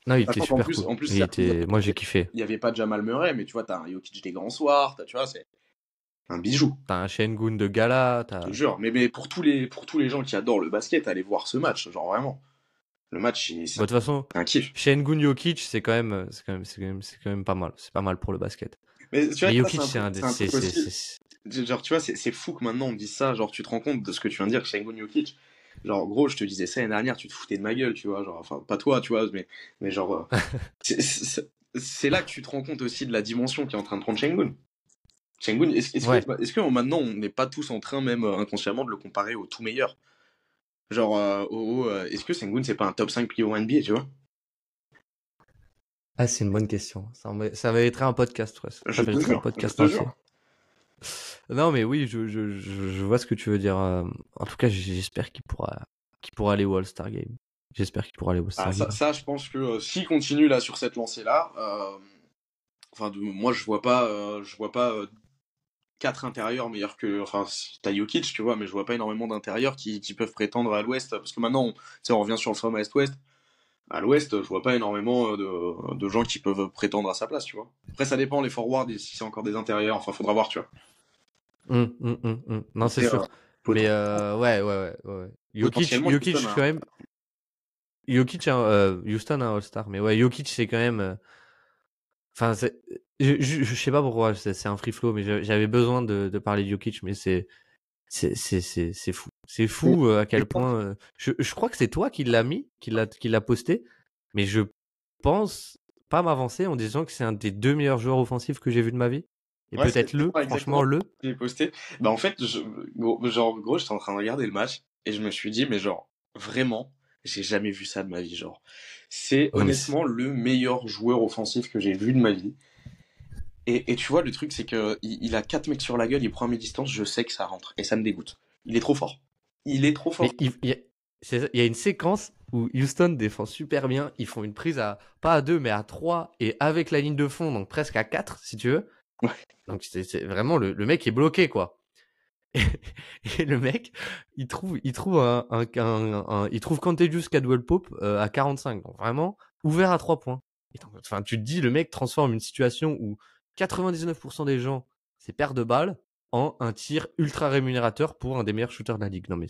Non, il était super plus- cool. en plus, Il était... Moi, j'ai kiffé. Il n'y avait pas de Jamal Murray, mais tu vois, t'as un Jokic des grands soirs, t'as- tu vois, c'est un bijou. T'as un Shengun de gala. T'as... Je te jure. Mais, mais pour, tous les, pour tous les gens qui adorent le basket, allez voir ce match, genre vraiment. Le match, il- c'est Bah, de toute façon, un kiff. Shengun Jokic, c'est quand même, c'est quand même, c'est quand même, c'est quand même pas mal. C'est pas mal pour le basket. Mais tu vois, Jokic, c'est un, des- Genre, tu vois, c'est c'est fou que maintenant on dise ça. Genre, tu te rends compte de ce que tu viens de dire, Shengun Jokic. Genre, gros, je te disais ça l'année dernière, tu te foutais de ma gueule, tu vois. Genre, enfin, pas toi, tu vois, mais, mais genre, euh, (laughs) c'est là que tu te rends compte aussi de la dimension qui est en train de prendre Shengun. Shengun, est-ce est Ouais. que, maintenant on n'est pas tous en train, même euh, inconsciemment, de le comparer au tout meilleur? Genre, euh, euh, est-ce que Sengun c'est pas un top 5 pivot NBA, tu vois? Ah, c'est une bonne question. Ça, ça mériterait un podcast, ouais. Ça Je mériterait un podcast. Non, mais oui, je, je, je, je vois ce que tu veux dire. En tout cas, j'espère qu'il pourra, qu'il pourra aller au All-Star Game. J'espère qu'il pourra aller au All-Star Ah, ça, je pense que euh, s'il continue là sur cette lancée-là, euh, enfin, de- moi je vois pas, euh, je vois pas quatre intérieurs meilleurs que, enfin, t'as Jokic, tu vois, mais je vois pas énormément d'intérieurs qui, qui peuvent prétendre à l'Ouest, parce que maintenant, on, tu sais, on revient sur le format Est-Ouest. À l'Ouest, je vois pas énormément de, de gens qui peuvent prétendre à sa place, tu vois. Après, ça dépend les forwards et si c'est encore des intérieurs. Enfin, faudra voir, tu vois. Hum, hum, hum. Non, c'est sûr. euh, Mais euh, ouais, ouais, ouais, ouais. Jokic, Jokic Houston, hein. quand même. Jokic, a- euh, Houston a un All-Star, mais ouais, Jokic c'est quand même. euh, Enfin, c'est- je, je, je sais pas pourquoi, c'est c'est un free flow, mais j'a- j'avais besoin de, de parler de Jokic, mais c'est c'est c'est c'est c'est fou, c'est fou euh, à quel point. euh, Je, je crois que c'est toi qui l'a mis, qui l'a qui l'a posté, mais je pense pas m'avancer en disant que c'est un des deux meilleurs joueurs offensifs que j'ai vu de ma vie, et Ouais, peut-être le, franchement le. j'ai posté. Bah en fait, je, genre gros, j'étais en train de regarder le match et je me suis dit mais genre vraiment, j'ai jamais vu ça de ma vie genre. C'est honnêtement le meilleur joueur offensif que j'ai vu de ma vie. Et, et tu vois le truc c'est que il, il a quatre mecs sur la gueule, il prend à mi-distance, je sais que ça rentre et ça me dégoûte. Il est trop fort. Il est trop fort. Il, il y a, c'est ça, il y a une séquence où Houston défend super bien. Ils font une prise à pas à deux mais à trois et avec la ligne de fond, donc presque à quatre si tu veux. Ouais. Donc c'est vraiment le, le mec est bloqué quoi. (laughs) Et, et le mec, il trouve, il trouve un, un, un- un- il trouve Contagious Cadwell Pope euh, à 45, donc vraiment ouvert à trois points. Enfin, tu te dis, le mec transforme une situation où 99% des gens, c'est paire de balles, en un tir ultra rémunérateur pour un des meilleurs shooters de la ligue. Non mais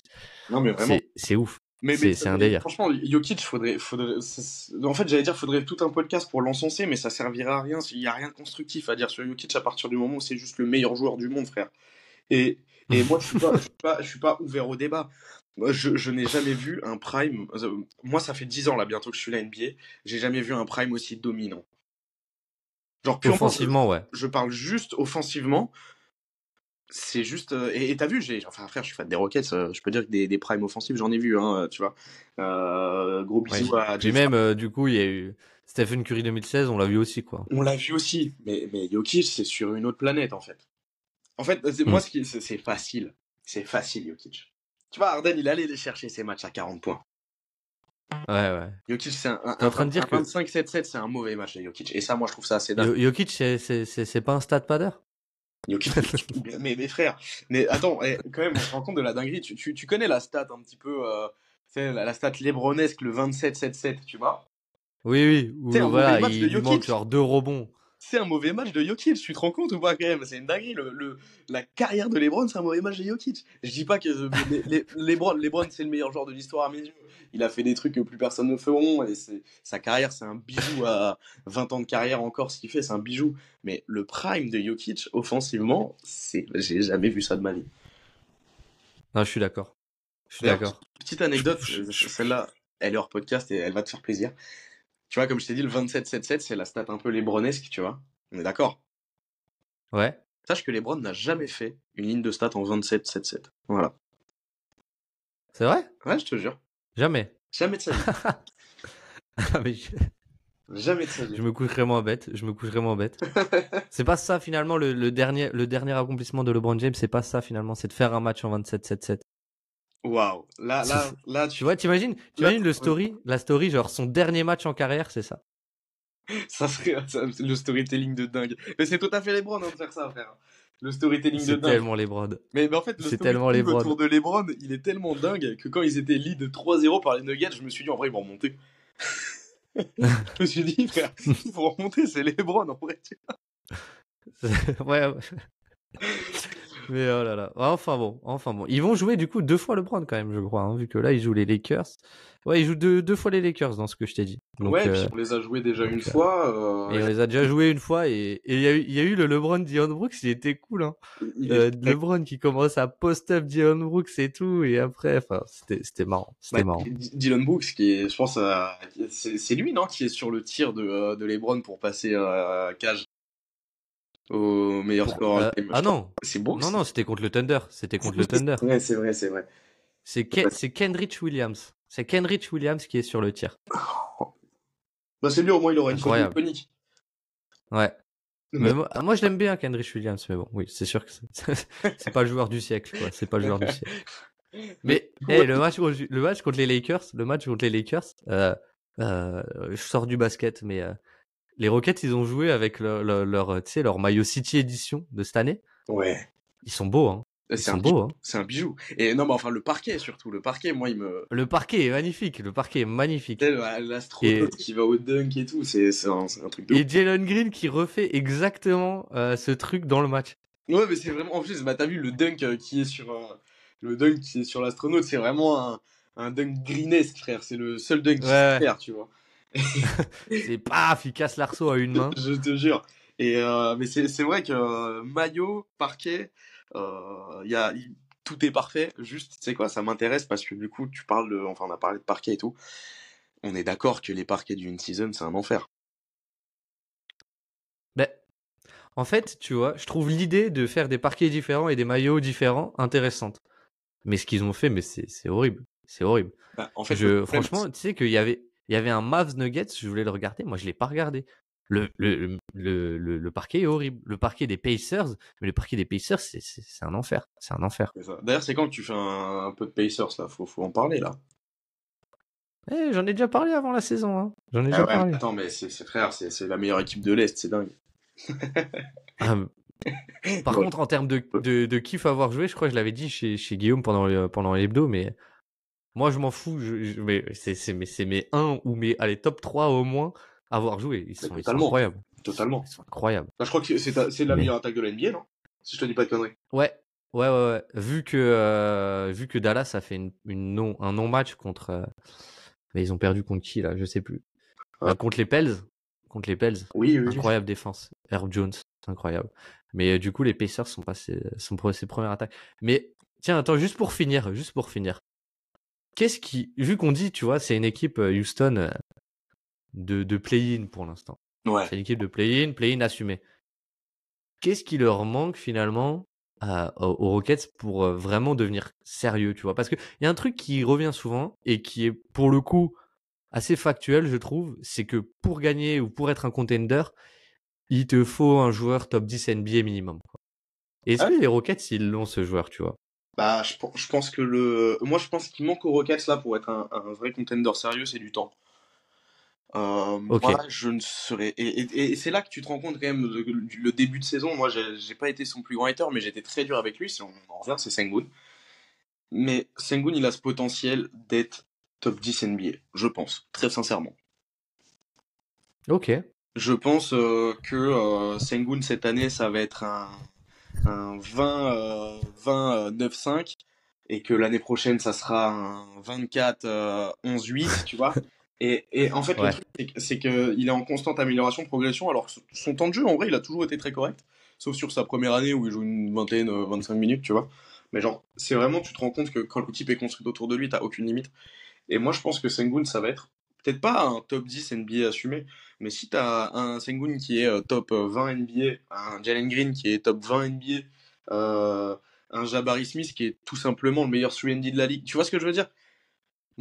Non mais vraiment. c'est ouf. Mais, C'est- mais- c'est un délire. Franchement, Jokic, faudrait, faudrait, en fait, j'allais dire, faudrait tout un podcast pour l'encenser, mais ça servira à rien. Il y a rien de constructif à dire sur Jokic à partir du moment où c'est juste le meilleur joueur du monde, frère. Et, et moi, je suis pas, je suis pas, je suis pas ouvert au débat. Moi, je, je n'ai jamais vu un prime. euh, Moi, ça fait 10 ans là bientôt que je suis la NBA. J'ai jamais vu un prime aussi dominant. Genre purement, Offensivement, ouais. je parle juste offensivement. C'est juste. euh, et t'as vu, j'ai. Enfin, frère, je suis fan des Rockets. euh, je peux dire que des, des primes offensifs, j'en ai vu, hein, tu vois. Euh, gros Ouais, bisous à J'ai même, euh, du coup, il y a eu Stephen Curry 2016, on l'a vu aussi, quoi. On l'a vu aussi, mais, mais Jokic, c'est sur une autre planète, en fait. En fait, c'est- moi, Mm. ce qui, c'est c'est facile. C'est facile, Jokic. Tu vois, Arden, il allait les chercher ses matchs à 40 points. Ouais, ouais. Jokic, c'est un, un, en train de dire que- 25-7-7, c'est un mauvais match de Jokic. Et ça, moi, je trouve ça assez dingue. Jokic, c'est- pas un stat padder Jokic, (laughs) mais mes frères, mais attends, eh, quand même, on se rend compte de la dinguerie. Tu, tu, tu connais la stat un petit peu, euh, la, la stat lebronesque, le 27-7-7, tu vois? Oui, oui. Où, voilà, match il Jokic. manque genre deux rebonds. C'est un mauvais match de Jokic, tu te rends compte ou pas quand même? C'est une dinguerie. Le, le- la carrière de LeBron, c'est un mauvais match de Jokic. Je dis pas que les- les- LeBron, LeBron c'est le meilleur joueur de l'histoire à mes yeux. Il a fait des trucs que plus personne ne feront et sa carrière, c'est un bijou à 20 ans de carrière encore. Ce qu'il fait, c'est un bijou. Mais le prime de Jokic, offensivement, c'est j'ai jamais vu ça de ma vie. Non, je suis d'accord. Je suis d'accord. Petite anecdote, celle-là, elle est hors podcast et elle va te faire plaisir. Tu vois, comme je t'ai dit, le 27-7-7, c'est la stat un peu lebronesque, tu vois. On est d'accord? Ouais. Sache que LeBron n'a jamais fait une ligne de stats en 27-7-7. Voilà. C'est vrai? Ouais, je te jure. Jamais. Jamais de sa vie. (laughs) Ah, je, (laughs) Jamais de sa vie. je me coucherai moins bête. Je me coucherai moins bête. (laughs) c'est pas ça finalement le, le dernier, le dernier accomplissement de LeBron James. C'est pas ça finalement. C'est de faire un match en 27-7-7. Waouh. Là, là, là, Tu tu vois, t'imagines, t'imagines le story, la story, genre son dernier match en carrière, c'est ça. ça serait (laughs) ça- le storytelling de dingue. Mais c'est tout à fait LeBron hein, de faire ça, frère. Le storytelling de C'est dingue. tellement les brods. Mais, mais en fait, le c'est tellement storytelling LeBron. autour de LeBron, il est tellement dingue que quand ils étaient lead 3-0 par les Nuggets, je me suis dit en vrai, ils vont remonter. (laughs) je me suis dit, frère, ils vont remonter, c'est LeBron en vrai. tu (laughs) ouais. ouais. Mais oh là là. Enfin bon, enfin bon. Ils vont jouer du coup deux fois LeBron quand même, je crois, hein, vu que là ils jouent les Lakers. Ouais, ils jouent deux, deux fois les Lakers dans ce que je t'ai dit. Donc, ouais, euh, puis on les a joués déjà une euh, fois. et euh, on les a déjà joués une fois et et il y, a eu- il y a eu le LeBron Dion Brooks, il était cool. Hein. il Euh, est- LeBron qui commence à post-up Dion Brooks et tout, et après, enfin, c'était c'était marrant. C'était marrant. Dylan Brooks, qui est, je pense, euh, c'est c'est lui, non, qui est sur le tir de, de LeBron pour passer euh, cage au meilleur Pour- score. euh, all-time. ah non, c'est Brooks. non, non, c'était contre le Thunder. C'était contre le (laughs) Thunder. Ouais, c'est vrai, c'est vrai. C'est Ken- Kenrich Williams. C'est Kenrich Williams qui est sur le tir. Bah, c'est bien, au moins, il aurait une iconique. Ouais. Mais- moi, moi, je l'aime bien, Kenrich Williams, mais bon, oui, c'est sûr que c'est (laughs) pas le joueur du siècle, quoi. C'est pas le joueur du siècle. (laughs) Mais hey, le, match, le match contre les Lakers, le match contre les Lakers, euh, euh, je sors du basket, mais euh, les Rockets, ils ont joué avec leur, leur, leur, maillot City Edition de cette année. Ouais. Ils sont beaux, hein. Ils C'est un, beaux, hein. c'est un bijou. Et non, mais enfin, le parquet, surtout. Le parquet, moi, il me. Le parquet est magnifique, le parquet est magnifique. L'astronaute qui va au dunk et tout, c'est un, un truc de Et Jalen Green qui refait exactement euh, ce truc dans le match. Ouais, mais c'est vraiment. En plus, bah, t'as vu le dunk euh, qui est sur. euh, le dunk qui est sur l'astronaute, c'est vraiment un, un dunk greenesque, frère. C'est le seul dunk qu'il Ouais. faire, tu vois. (laughs) C'est paf, il casse l'arceau à une main. Je te jure. Et euh, mais c'est vrai que euh, maillot, parquet, euh, y a, y- tout est parfait. Juste, tu sais quoi, ça m'intéresse parce que du coup, tu parles de. Enfin, on a parlé de parquet et tout. On est d'accord que les parquets d'une season, c'est un enfer. Ben, en fait, tu vois, je trouve l'idée de faire des parquets différents et des maillots différents intéressante. Mais ce qu'ils ont fait, mais c'est horrible. C'est horrible. Bah, en fait, je, franchement, tu sais qu'il y avait, il y avait un Mavs Nuggets, je voulais le regarder, moi je l'ai pas regardé. Le, le, le, le, le parquet est horrible. Le parquet des Pacers, mais le parquet des Pacers, c'est- un enfer. C'est un enfer. D'ailleurs, c'est quand que tu fais un, un peu de Pacers là? Faut, faut en parler là. Eh, J'en ai déjà parlé avant la saison. Hein. J'en ai Ah déjà ouais, parlé. attends, mais c'est frère, c'est la meilleure équipe de l'Est, c'est dingue. Ah, (laughs) Par Ouais. contre, en termes de, de, de kiff à avoir joué, je crois que je l'avais dit chez, chez Guillaume pendant, pendant l'hebdo, mais moi je m'en fous. Je, je- mais c'est, mes- c'est mes 1 ou mes allez, top 3 au moins à avoir joué. Ils sont, ils sont totalement. incroyables. Totalement. Ils sont incroyables. Bah, je crois que c'est la Mais- meilleure attaque de la NBA, non? Si je te dis pas de conneries. Ouais, ouais, ouais. ouais. Vu, que, euh, vu que Dallas a fait une, une non, un non-match contre. euh, mais ils ont perdu contre qui là? Je sais plus. Ah. Euh, contre les Pels. Contre les Pels. Oui, oui, oui. Incroyable défense. Herb Jones, c'est incroyable. Mais euh, du coup, les Pacers sont passés, sont passés première attaque. Mais tiens, attends, juste pour finir, juste pour finir. Qu'est-ce qui, vu qu'on dit, tu vois, c'est une équipe euh, Houston euh, de, de play-in pour l'instant. Ouais. C'est une équipe de play-in, play-in assumé. Qu'est-ce qui leur manque finalement à- aux Rockets pour euh, vraiment devenir sérieux, tu vois? Parce qu'il y a un truc qui revient souvent et qui est pour le coup assez factuel, je trouve, c'est que pour gagner ou pour être un contender, il te faut un joueur top 10 NBA minimum. quoi. Et Est-ce Ah que les Rockets, ils l'ont ce joueur, tu vois? Bah, je, je, pense que le. Moi, je pense qu'il manque aux Rockets là pour être un, un vrai contender sérieux, c'est du temps. Euh, Moi, je ne serais. Et, et, c'est là que tu te rends compte quand même le, début de saison. Moi, j'ai pas été son plus grand hater, mais j'étais très dur avec lui. Si on en revient, c'est Sengun. Mais Sengun, il a ce potentiel d'être top 10 NBA, je pense, très sincèrement. Ok. Je pense euh, que euh, Sengun cette année, ça va être un, un 20, 20 9-5 et que l'année prochaine, ça sera un 24 11-8, tu vois. (laughs) Et, et en fait, le truc, c'est qu'il est en constante amélioration, progression, alors que son temps de jeu, en vrai, il a toujours été très correct, sauf sur sa première année où il joue une vingtaine, 25 minutes, tu vois. Mais genre, c'est vraiment, tu te rends compte que quand l'équipe est construite autour de lui, t'as aucune limite. Et moi, je pense que Sengun, ça va être peut-être pas un top 10 NBA assumé, mais si t'as un Sengun qui est euh, top 20 NBA, un Jalen Green qui est top 20 NBA, euh, un Jabari Smith qui est tout simplement le meilleur 3 de la ligue, tu vois ce que je veux dire?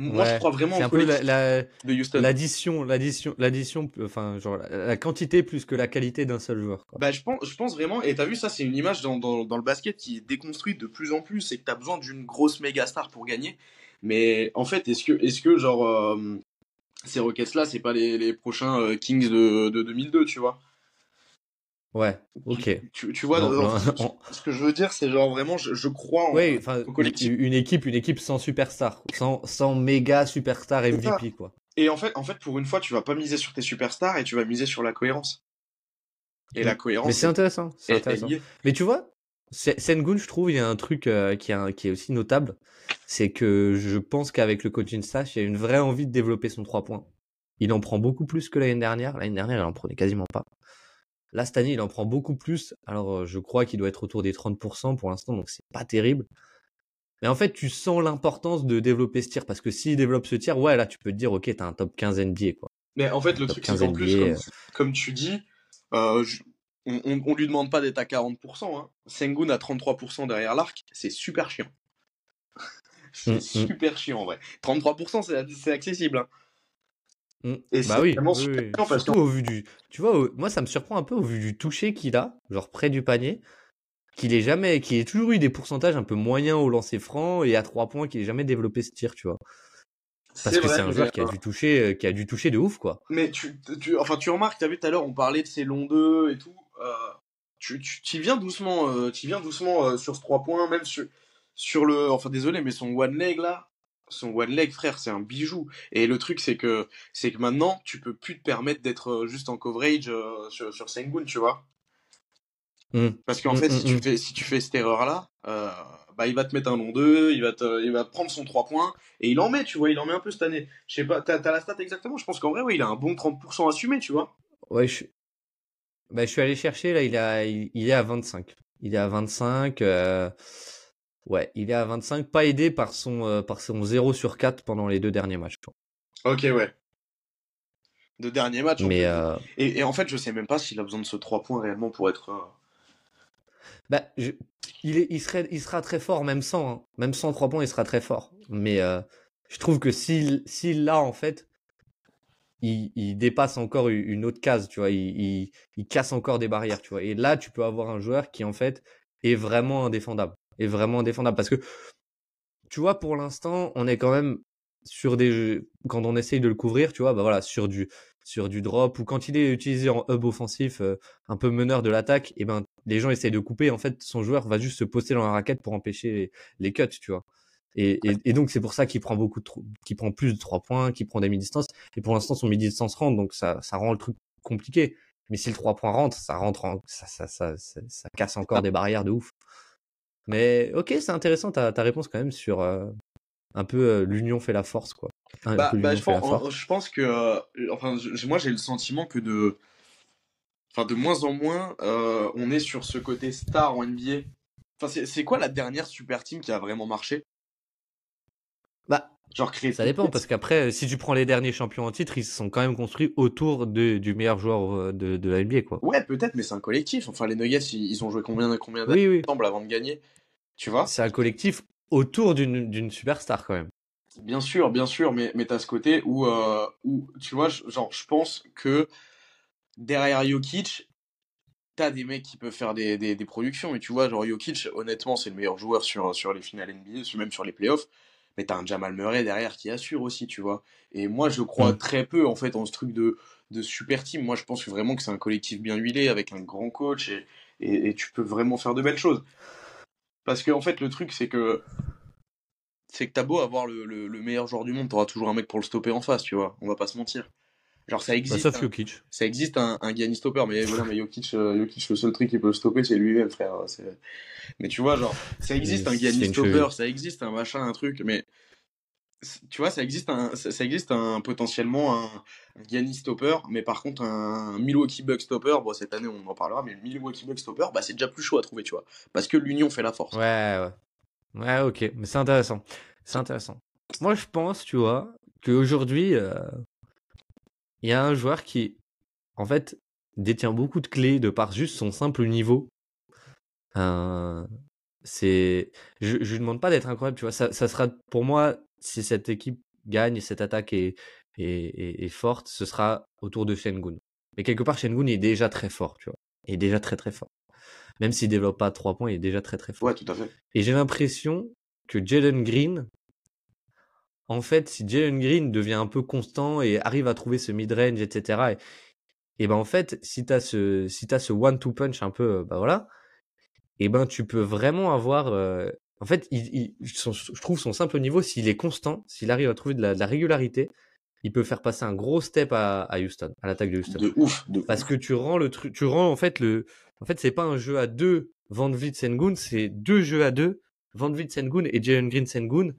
Moi, je crois vraiment un peu la, de Houston. L'addition, l'addition, l'addition, enfin, genre la, quantité plus que la qualité d'un seul joueur. Bah, je pense, je pense vraiment. Et t'as vu ça, c'est une image dans, dans, dans, le basket qui est déconstruite de plus en plus. C'est que t'as besoin d'une grosse méga star pour gagner. Mais en fait, est-ce que, est-ce que genre euh, ces Rockets là, c'est pas les, les prochains euh, Kings de, de 2002, tu vois Ouais, ok. Tu, tu vois, (laughs) ce, que je veux dire, c'est genre vraiment, je, crois en, ouais, au collectif. Une équipe, une équipe sans superstar, sans, sans méga superstar MVP, quoi. Et en fait, en fait, pour une fois, tu vas pas miser sur tes superstars et tu vas miser sur la cohérence. Et la cohérence. Mais c'est intéressant, c'est intéressant. Mais tu vois, Sengun, je trouve, il y a un truc euh, qui, est, qui est aussi notable, c'est que je pense qu'avec le coaching staff, il y a une vraie envie de développer son 3 points. Il en prend beaucoup plus que l'année dernière. L'année dernière, il en prenait quasiment pas. Là, cette année, il en prend beaucoup plus. Alors, je crois qu'il doit être autour des 30% pour l'instant, donc c'est pas terrible. Mais en fait, tu sens l'importance de développer ce tir, parce que s'il développe ce tir, ouais, là, tu peux te dire, ok, t'as un top 15 NBA, quoi. Mais en fait, le truc, c'est qu'en plus, comme, tu dis, euh, on, on, lui demande pas d'être à 40%. Hein. Sengun à 33% derrière l'arc, c'est super chiant. (laughs) c'est mmh, mmh. super chiant, en vrai. 33%, c'est accessible. Hein. Mmh. Et bah oui, parce au vu du, tu vois, moi ça me surprend un peu au vu du toucher qu'il a, genre près du panier, qu'il ait jamais, qu'il ait toujours eu des pourcentages un peu moyens au lancer franc et à trois points, qu'il ait jamais développé ce tir, tu vois. Parce que c'est un joueur qui a dû toucher, euh, qui a dû toucher de ouf, quoi. Mais tu, tu enfin, tu remarques, t'as vu tout à l'heure, on parlait de ses longs deux et tout. Euh, tu, viens doucement, euh, tu viens doucement euh, sur ce trois points, même sur, sur le, enfin désolé, mais son one leg là, son one leg frère c'est un bijou. Et le truc c'est que c'est que maintenant tu peux plus te permettre d'être juste en coverage euh, sur, sur Sengun tu vois. Mmh. parce qu'en mmh, fait si mmh, tu fais si tu fais cette erreur là euh, bah il va te mettre un long 2 il va te, il va prendre son 3 points et il en met tu vois il en met un peu cette année. Je sais pas t'as as la stat exactement? Je pense qu'en vrai ouais il a un bon 30% assumé tu vois. Ouais je bah je suis allé chercher là il a il, est à 25 il est à 25 euh... Ouais, il est à 25, pas aidé par son, euh, par son 0 sur 4 pendant les deux derniers matchs. Ok, ouais. Deux derniers matchs. Mais euh... et, et, en fait, je sais même pas s'il a besoin de ce 3 points réellement pour être. Bah, je... il, est, il, serait, il sera très fort, même sans. Hein. Même sans 3 points, il sera très fort. Mais euh, je trouve que s'il l'a, en fait, il, il, dépasse encore une autre case, tu vois. Il, il, casse encore des barrières, tu vois. Et là, tu peux avoir un joueur qui, en fait, est vraiment indéfendable est vraiment défendable. Parce que, tu vois, pour l'instant, on est quand même sur des quand on essaye de le couvrir, tu vois, bah voilà, sur du sur du drop ou quand il est utilisé en hub offensif, euh, un peu meneur de l'attaque, et ben les gens essayent de couper. En fait, son joueur va juste se poster dans la raquette pour empêcher les, cuts, tu vois. Et, et, donc c'est pour ça qu'il prend beaucoup de qu'il prend plus de trois points, qu'il prend des mi-distances. Et pour l'instant son mi-distance rentre, donc ça ça rend le truc compliqué. Mais si le 3 points rentre, ça rentre ça, ça, ça, ça, ça casse encore des barrières de ouf. Mais ok, c'est intéressant ta, ta réponse quand même sur euh, un peu euh, l'union fait la force quoi. bah, bah je, pense, je, pense, que euh, enfin moi j'ai le sentiment que de enfin de moins en moins on est sur ce côté star en NBA. Enfin c'est quoi la dernière super team qui a vraiment marché? Bah Genre créer ça dépend parce qu'après si tu prends les derniers champions en titre ils se sont quand même construits autour de, du meilleur joueur de, de la NBA quoi. Ouais peut-être mais c'est un collectif. Enfin les Nuggets ils, ont joué combien combien d'années oui, ensemble avant de gagner tu vois? C'est un collectif autour d'une superstar quand même. Bien sûr, bien sûr, mais, mais t'as ce côté où, euh, où, tu vois, genre, je pense que derrière Jokic, t'as des mecs qui peuvent faire des, des, des productions. Et tu vois, genre Jokic, honnêtement, c'est le meilleur joueur sur, sur les finales NBA, même sur les playoffs. Mais t'as un Jamal Murray derrière qui assure aussi, tu vois. Et moi, je crois Mm. très peu, en fait, en ce truc de, de super team. Moi, je pense vraiment que c'est un collectif bien huilé, avec un grand coach, et, et, et tu peux vraiment faire de belles choses. Parce que, en fait, le truc, c'est que c'est que t'as beau avoir le, le, le meilleur joueur du monde, t'auras toujours un mec pour le stopper en face, tu vois. On va pas se mentir. Genre, ça Bah, existe. sauf hein. Jokic. Ça existe un, un Giannis stopper, mais voilà, mais Jokic, euh, Jokic, le seul truc qui peut le stopper, c'est lui-même, frère. Mais tu vois, genre, ça existe un Giannis stopper, cheville. ça existe un machin, un truc, mais tu vois, ça existe un, ça, ça existe un potentiellement un, un Giannis stopper, mais par contre un Milwaukee Bucks stopper, bon cette année on en parlera, mais le Milwaukee Bucks stopper, bah c'est déjà plus chaud à trouver, tu vois, parce que l'union fait la force. Ouais, ouais. Ouais, ok. Mais c'est intéressant. C'est intéressant. Moi, je pense, tu vois, qu'aujourd'hui, euh, il y a un joueur qui, en fait, détient beaucoup de clés de par juste son simple niveau. Euh, c'est, je, je lui demande pas d'être incroyable, tu vois. Ça, ça sera, pour moi, si cette équipe gagne et cette attaque est, est, est, est forte, ce sera autour de Shengun. Mais quelque part, Shengun est déjà très fort, tu vois. Il est déjà très très fort. Même s'il développe pas trois points, il est déjà très très fort. Ouais, tout à fait. Et j'ai l'impression que Jalen Green, en fait, si Jalen Green devient un peu constant et arrive à trouver ce mid-range, etc., et, et ben en fait, si t'as ce, si t'as ce one-two punch un peu, bah voilà, et ben tu peux vraiment avoir, euh, en fait, il, il- son- je trouve son simple niveau, s'il est constant, s'il arrive à trouver de la, de la régularité, il peut faire passer un gros step à, à Houston, à l'attaque de Houston. De ouf, de Parce ouf. que tu rends le truc, tu rends en fait le, en fait c'est pas un jeu à deux Van Vliet Sengun, c'est deux jeux à deux Van Vliet Sengun et Jalen Green Sengun.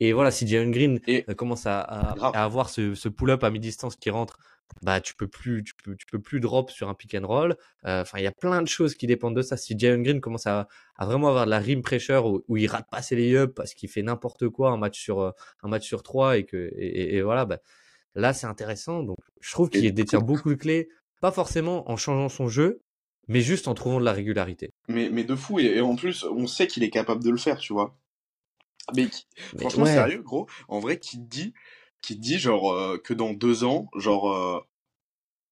Et voilà, si Jalen Green Et euh, commence à, à, Grave. à avoir ce, ce pull-up à mi-distance qui rentre, bah tu peux plus, tu peux, tu peux plus drop sur un pick and roll. Euh, Enfin, il y a plein de choses qui dépendent de ça. Si Jalen Green commence à, à vraiment avoir de la rim pressure où, où il rate pas ses lay-ups parce qu'il fait n'importe quoi un match sur euh, un match sur trois et que et, et- et voilà, bah, là c'est intéressant. Donc je trouve qu'il détient coup- beaucoup de clés, pas forcément en changeant son jeu, mais juste en trouvant de la régularité. mais, mais de fou, et, et en plus, on sait qu'il est capable de le faire, tu vois. Mais qui- Mais franchement, ouais. sérieux, gros, en vrai, qui dit, qui dit, genre, euh, que dans deux ans, genre, euh,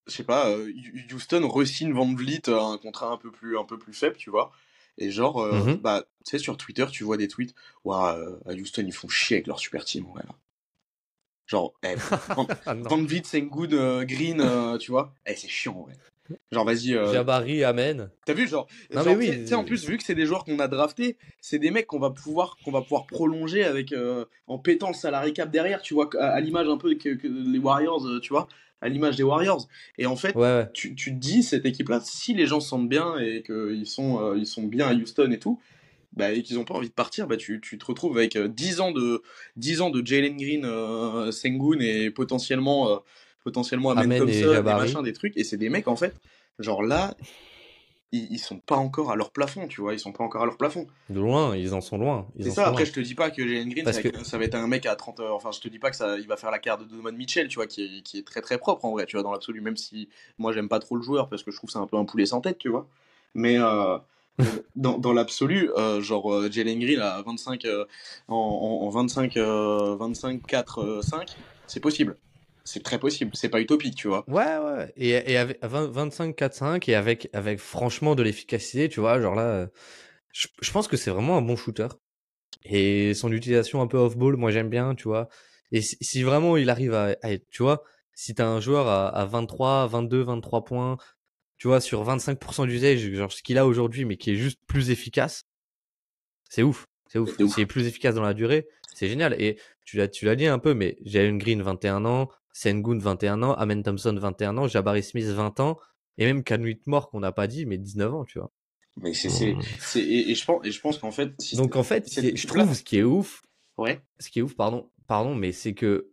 je sais pas, euh, Houston re-signe Van Vliet à un contrat un peu plus, un peu plus faible, tu vois. Et genre, euh, Mhm. bah, tu sais, sur Twitter, tu vois des tweets, Ouah, euh, à Houston, ils font chier avec leur super team, ouais, là. Genre, eh, (laughs) Van, Ah. Van Vliet, Sengun, euh, Green, euh, tu vois. Eh, c'est chiant, ouais. Genre, vas-y, euh, Jabari, Amen. T'as vu, genre, Non, genre, mais oui, tu sais- en plus, vu que c'est des joueurs qu'on a draftés, c'est des mecs qu'on va pouvoir, qu'on va pouvoir prolonger avec, euh, en pétant le salarié cap derrière, tu vois, à, à l'image un peu que, que les Warriors, euh, tu vois, à l'image des Warriors. Et en fait, Ouais, ouais. tu, tu te dis, cette équipe-là, si les gens se sentent bien et qu'ils sont, euh, ils sont bien à Houston et tout, bah, et qu'ils ont pas envie de partir, bah, tu, tu te retrouves avec euh, 10 ans de, 10 ans de Jalen Green, Sengun et potentiellement, potentiellement Amen, Amen Thompson, des machins, des trucs. Et c'est des mecs, en fait, genre là, ils, ils sont pas encore à leur plafond, tu vois, ils sont pas encore à leur plafond. De loin, ils en sont loin. C'est ça, après loin. je te dis pas que Jalen Green Parce ça, que- ça va être un mec à 30 enfin je te dis pas que ça il va faire la carrière de Donovan Mitchell, tu vois, qui est, qui est très très propre en vrai, tu vois, dans l'absolu, même si moi j'aime pas trop le joueur parce que je trouve que c'est un peu un poulet sans tête, tu vois. Mais euh, (laughs) dans, dans l'absolu, euh, genre euh, Jalen Green à 25 euh, en, en, en 25 euh, 25 4 euh, 5, c'est possible. C'est très possible, c'est pas utopique, tu vois. Ouais, ouais. Et, et avec 20 25, 4, 5 et avec, avec franchement de l'efficacité, tu vois, genre là, je, je pense que c'est vraiment un bon shooter. Et son utilisation un peu off-ball, moi j'aime bien, tu vois. Et si, si vraiment il arrive à, à être, tu vois, si t'as un joueur à, à 23, 22, 23 points, tu vois, sur 25% d'usage, genre ce qu'il a aujourd'hui, mais qui est juste plus efficace, c'est ouf. C'est ouf. C'est plus efficace dans la durée, c'est génial. Et tu l'as, tu l'as dit un peu, mais Jalen Green, 21 ans, Sengun, 21 ans, Amen Thompson, 21 ans, Jabari Smith, 20 ans, et même Canwit Moore, qu'on n'a pas dit, mais 19 ans, tu vois. Mais c'est c'est Mm. c'est- et, et je pense et je pense qu'en fait si Donc en fait, je trouve ce qui est ouf, ouais, ce qui est ouf, pardon, pardon, mais c'est que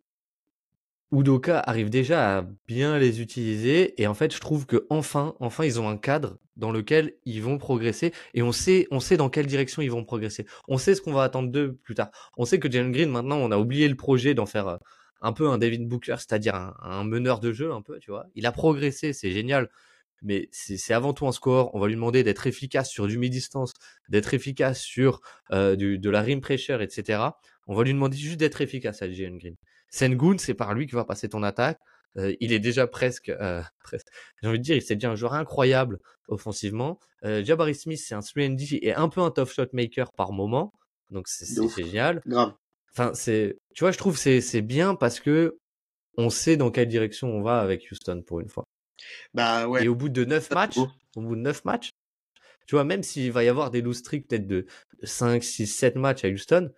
Udoka arrive déjà à bien les utiliser et en fait, je trouve que enfin, enfin, ils ont un cadre dans lequel ils vont progresser et on sait, on sait dans quelle direction ils vont progresser. On sait ce qu'on va attendre d'eux plus tard. On sait que Jalen Green, maintenant, on a oublié le projet d'en faire euh, un peu un David Booker, c'est-à-dire un, un meneur de jeu, un peu, tu vois. Il a progressé, c'est génial. Mais c'est avant tout un score. On va lui demander d'être efficace sur du mi-distance, d'être efficace sur euh, du, de la rim pressure, etc. On va lui demander juste d'être efficace à Jalen Green. Sengun, c'est par lui que va passer ton attaque. il est déjà presque, (laughs) presque j'ai envie de dire, c'est déjà un joueur incroyable offensivement. Jabari Smith, c'est un 3D et un peu un tough shot maker par moment. Donc c'est génial. Grave. Enfin, c'est, tu vois, je trouve c'est c'est bien parce que on sait dans quelle direction on va avec Houston pour une fois. Bah ouais. Et au bout de 9 matchs, au bout de 9 matchs, tu vois, même s'il va y avoir des loose streaks peut-être de 5, 6, 7 matchs à Houston,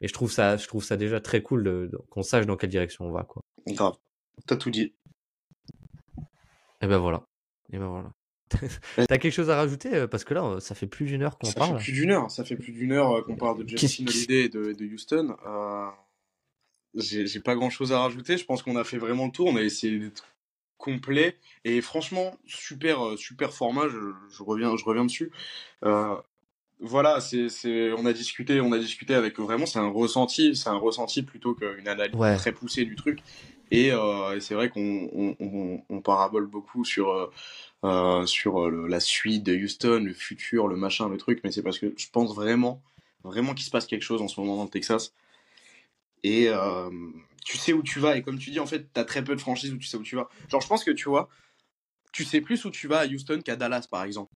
et je trouve ça, je trouve ça déjà très cool qu'on sache dans quelle direction on va, quoi. Grave. T'as tout dit. Et ben voilà. Et ben voilà. (laughs) T'as quelque chose à rajouter euh, Parce que là, ça fait plus d'une heure qu'on parle. Ça fait plus d'une heure. Ça fait plus d'une heure euh, qu'on parle de Justin Holiday et de, de Houston. Euh, J'ai pas grand chose à rajouter. Je pense qu'on a fait vraiment le tour. On a essayé d'être complet et franchement super euh, super format. Je, je reviens je reviens dessus. Euh, voilà, c'est, c'est, on a discuté, on a discuté avec vraiment, c'est un ressenti, c'est un ressenti plutôt qu'une analyse très poussée du truc. Et, euh, c'est vrai qu'on on, on, on, parabole beaucoup sur euh, euh sur la suite de Houston, le futur, le machin, le truc, mais c'est parce que je pense vraiment, vraiment qu'il se passe quelque chose en ce moment dans le Texas. Et euh, tu sais où tu vas, et comme tu dis, en fait, t'as très peu de franchises où tu sais où tu vas. Genre, je pense que tu vois, tu sais plus où tu vas à Houston qu'à Dallas, par exemple.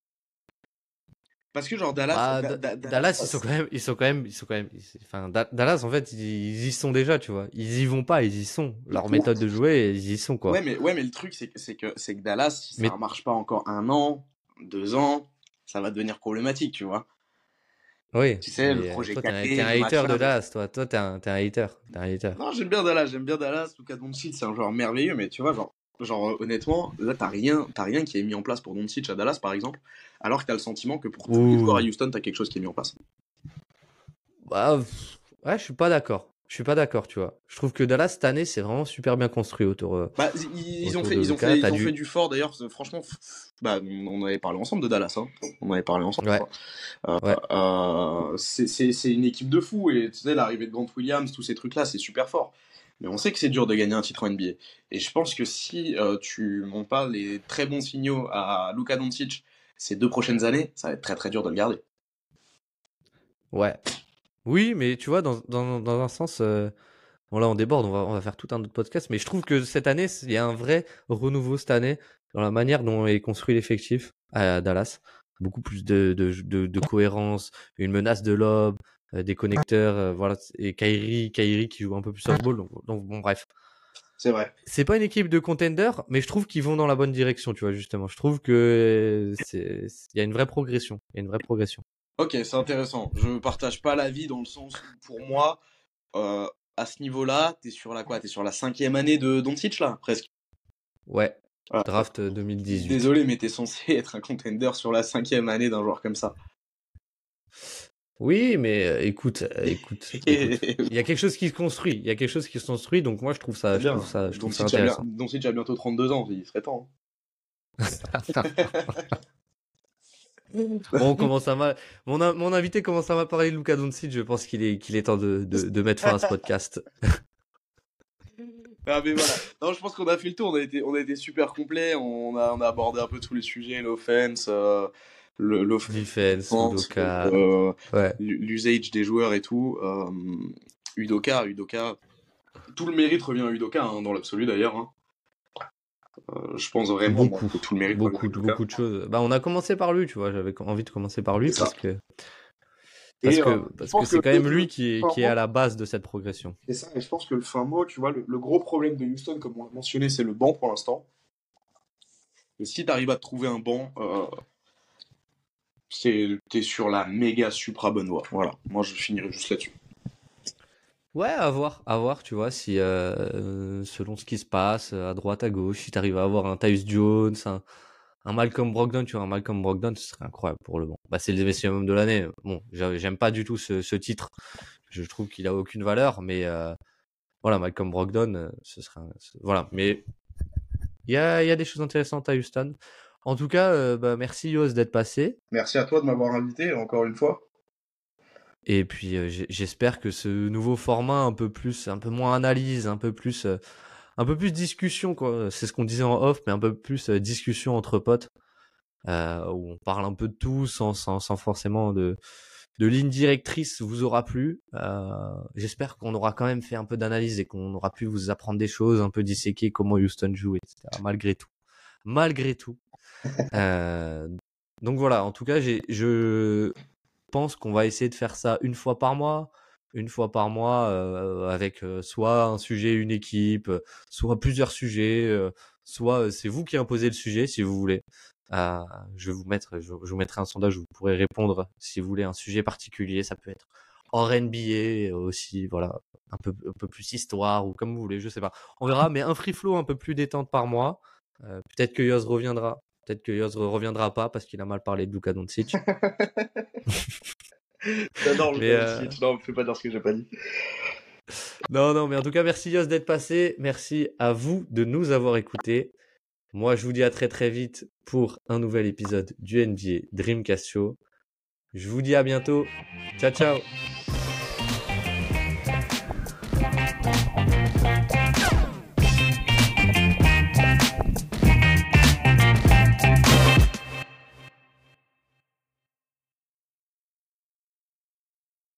Parce que genre Dallas, ah, Dallas, ils sont quand même, ils sont quand même, ils sont quand même, enfin Dallas en fait ils, y sont déjà, tu vois. Ils y vont pas, ils y sont. Leur méthode de jouer, ils y sont quoi. Ouais mais ouais mais le truc c'est que c'est que c'est que Dallas, si ça marche pas encore un an, deux ans, ça va devenir problématique, tu vois. Oui. Tu sais, le euh, projet toi, T'es un, un hater de Dallas, toi. Toi, t'es un, es un hater. un hater. Non, j'aime bien Dallas, j'aime bien Dallas. Luka Doncic, c'est un joueur merveilleux, mais tu vois, genre, Genre, honnêtement, là, t'as rien, rien qui est mis en place pour Doncic à Dallas, par exemple, alors que t'as le sentiment que pour tous les joueurs à Houston, t'as quelque chose qui est mis en place. Bah, ouais, je suis pas d'accord. Je suis pas d'accord, tu vois. Je trouve que Dallas cette année, c'est vraiment super bien construit autour. Euh, bah, ils, ont fait, ils ont fait, ils ont fait du fort d'ailleurs. Franchement, bah, on avait parlé ensemble de Dallas. Hein. On avait parlé ensemble. Ouais. Euh, ouais. Euh, c'est une équipe de fous et tu sais l'arrivée de Grant Williams, tous ces trucs-là, c'est super fort. Mais on sait que c'est dur de gagner un titre en NBA. Et je pense que si euh, tu montes pas les très bons signaux à Luka Doncic ces deux prochaines années, ça va être très très dur de le garder. Ouais. Oui, mais tu vois, dans, dans, un sens, euh... bon là on déborde, on va, on va faire tout un autre podcast, mais je trouve que cette année, il y a un vrai renouveau cette année dans la manière dont est construit l'effectif à Dallas. Beaucoup plus de, de, de, cohérence, une menace de lob, euh, des connecteurs, euh, voilà, et Kairi, Kairi qui joue un peu plus softball. Donc, donc bon, bref. C'est vrai. C'est pas une équipe de contender, mais je trouve qu'ils vont dans la bonne direction, tu vois, justement. Je trouve que c'est, il y a une vraie progression. Il y a une vraie progression. Ok, c'est intéressant. Je partage pas l'avis dans le sens où, pour moi, euh, à ce niveau-là, t'es sur la quoi? T'es sur la cinquième année de Doncic, là, presque. Ouais. Draft 2018. Désolé, mais t'es censé (laughs) être un contender sur la cinquième année d'un joueur comme ça. Oui, mais euh, écoute, euh, écoute, (laughs) il y a quelque chose qui se construit. Il y a quelque chose qui se construit, donc moi je trouve ça, je trouve ça, je trouve ça intéressant. Donc si tu as bientôt 32 ans, il serait temps. Hein. (laughs) bon, (laughs) on commence à mal. Mon, mon invité commence à mal parler de Doncic? Je pense qu'il est, qu'il est temps de, de, de, mettre fin à ce podcast. ah mais voilà. Non, je pense qu'on a fait le tour. On a été, on a été super complet. On a, on a abordé un peu tous les sujets, l'offense. Euh l'offense, euh, l'usage des joueurs et tout. Euh, Udoka, Udoka, tout le mérite revient à Udoka hein, dans l'absolu d'ailleurs. Hein. Euh, je pense vraiment beaucoup, tout le mérite beaucoup, beaucoup de choses. Bah, on a commencé par lui, tu vois. J'avais envie de commencer par lui parce que parce que parce que c'est quand même lui qui est, qui est à la base de cette progression. C'est ça, et je pense que le fin mot, tu vois, le, le gros problème de Houston, comme on l'a mentionné, c'est le banc pour l'instant. Et si tu arrives à trouver un banc euh, c'est t'es sur la méga supra voie. Voilà, moi je finirai juste là-dessus. Ouais, à voir, à voir, tu vois, si euh, selon ce qui se passe à droite, à gauche, si t'arrives à avoir un Tyus Jones, un, un, Malcolm Brogdon, tu vois, un Malcolm Brogdon, ce serait incroyable pour le bon. Bah, c'est le maximum de l'année. Bon, j'aime pas du tout ce, ce titre. Je trouve qu'il a aucune valeur, mais euh, voilà, Malcolm Brogdon, euh, ce serait, voilà. Mais il y a, y a des choses intéressantes à Houston. En tout cas, euh, bah, merci Yos d'être passé. Merci à toi de m'avoir invité encore une fois. Et puis euh, j'espère que ce nouveau format un peu plus, un peu moins analyse, un peu plus, euh, un peu plus discussion quoi. C'est ce qu'on disait en off, mais un peu plus discussion entre potes, où on parle un peu de tout sans, sans, sans forcément de de ligne directrice vous aura plu. J'espère qu'on aura quand même fait un peu d'analyse et qu'on aura pu vous apprendre des choses, un peu disséquer comment Houston joue, etc. Malgré tout. Malgré tout. (laughs) donc voilà, en tout cas, je pense qu'on va essayer de faire ça une fois par mois une fois par mois avec soit un sujet, une équipe, soit plusieurs sujets, soit c'est vous qui imposez le sujet si vous voulez. je vais vous mettre, je, vous mettrai un sondage vous pourrez répondre si vous voulez un sujet particulier. Ça peut être hors NBA aussi, voilà, un peu, un peu plus histoire ou comme vous voulez, je sais pas. On verra, mais un free flow un peu plus détente par mois. peut-être que Yoz reviendra. Peut-être que Yoz reviendra pas parce qu'il a mal parlé de Luka Doncic. (laughs) J'adore le euh... Non, fais pas dire ce que j'ai pas dit. Non, non, mais en tout cas, merci Yos d'être passé. Merci à vous de nous avoir écoutés. Moi, je vous dis à très très vite pour un nouvel épisode du NBA Dreamcast Show. Je vous dis à bientôt. Ciao, ciao.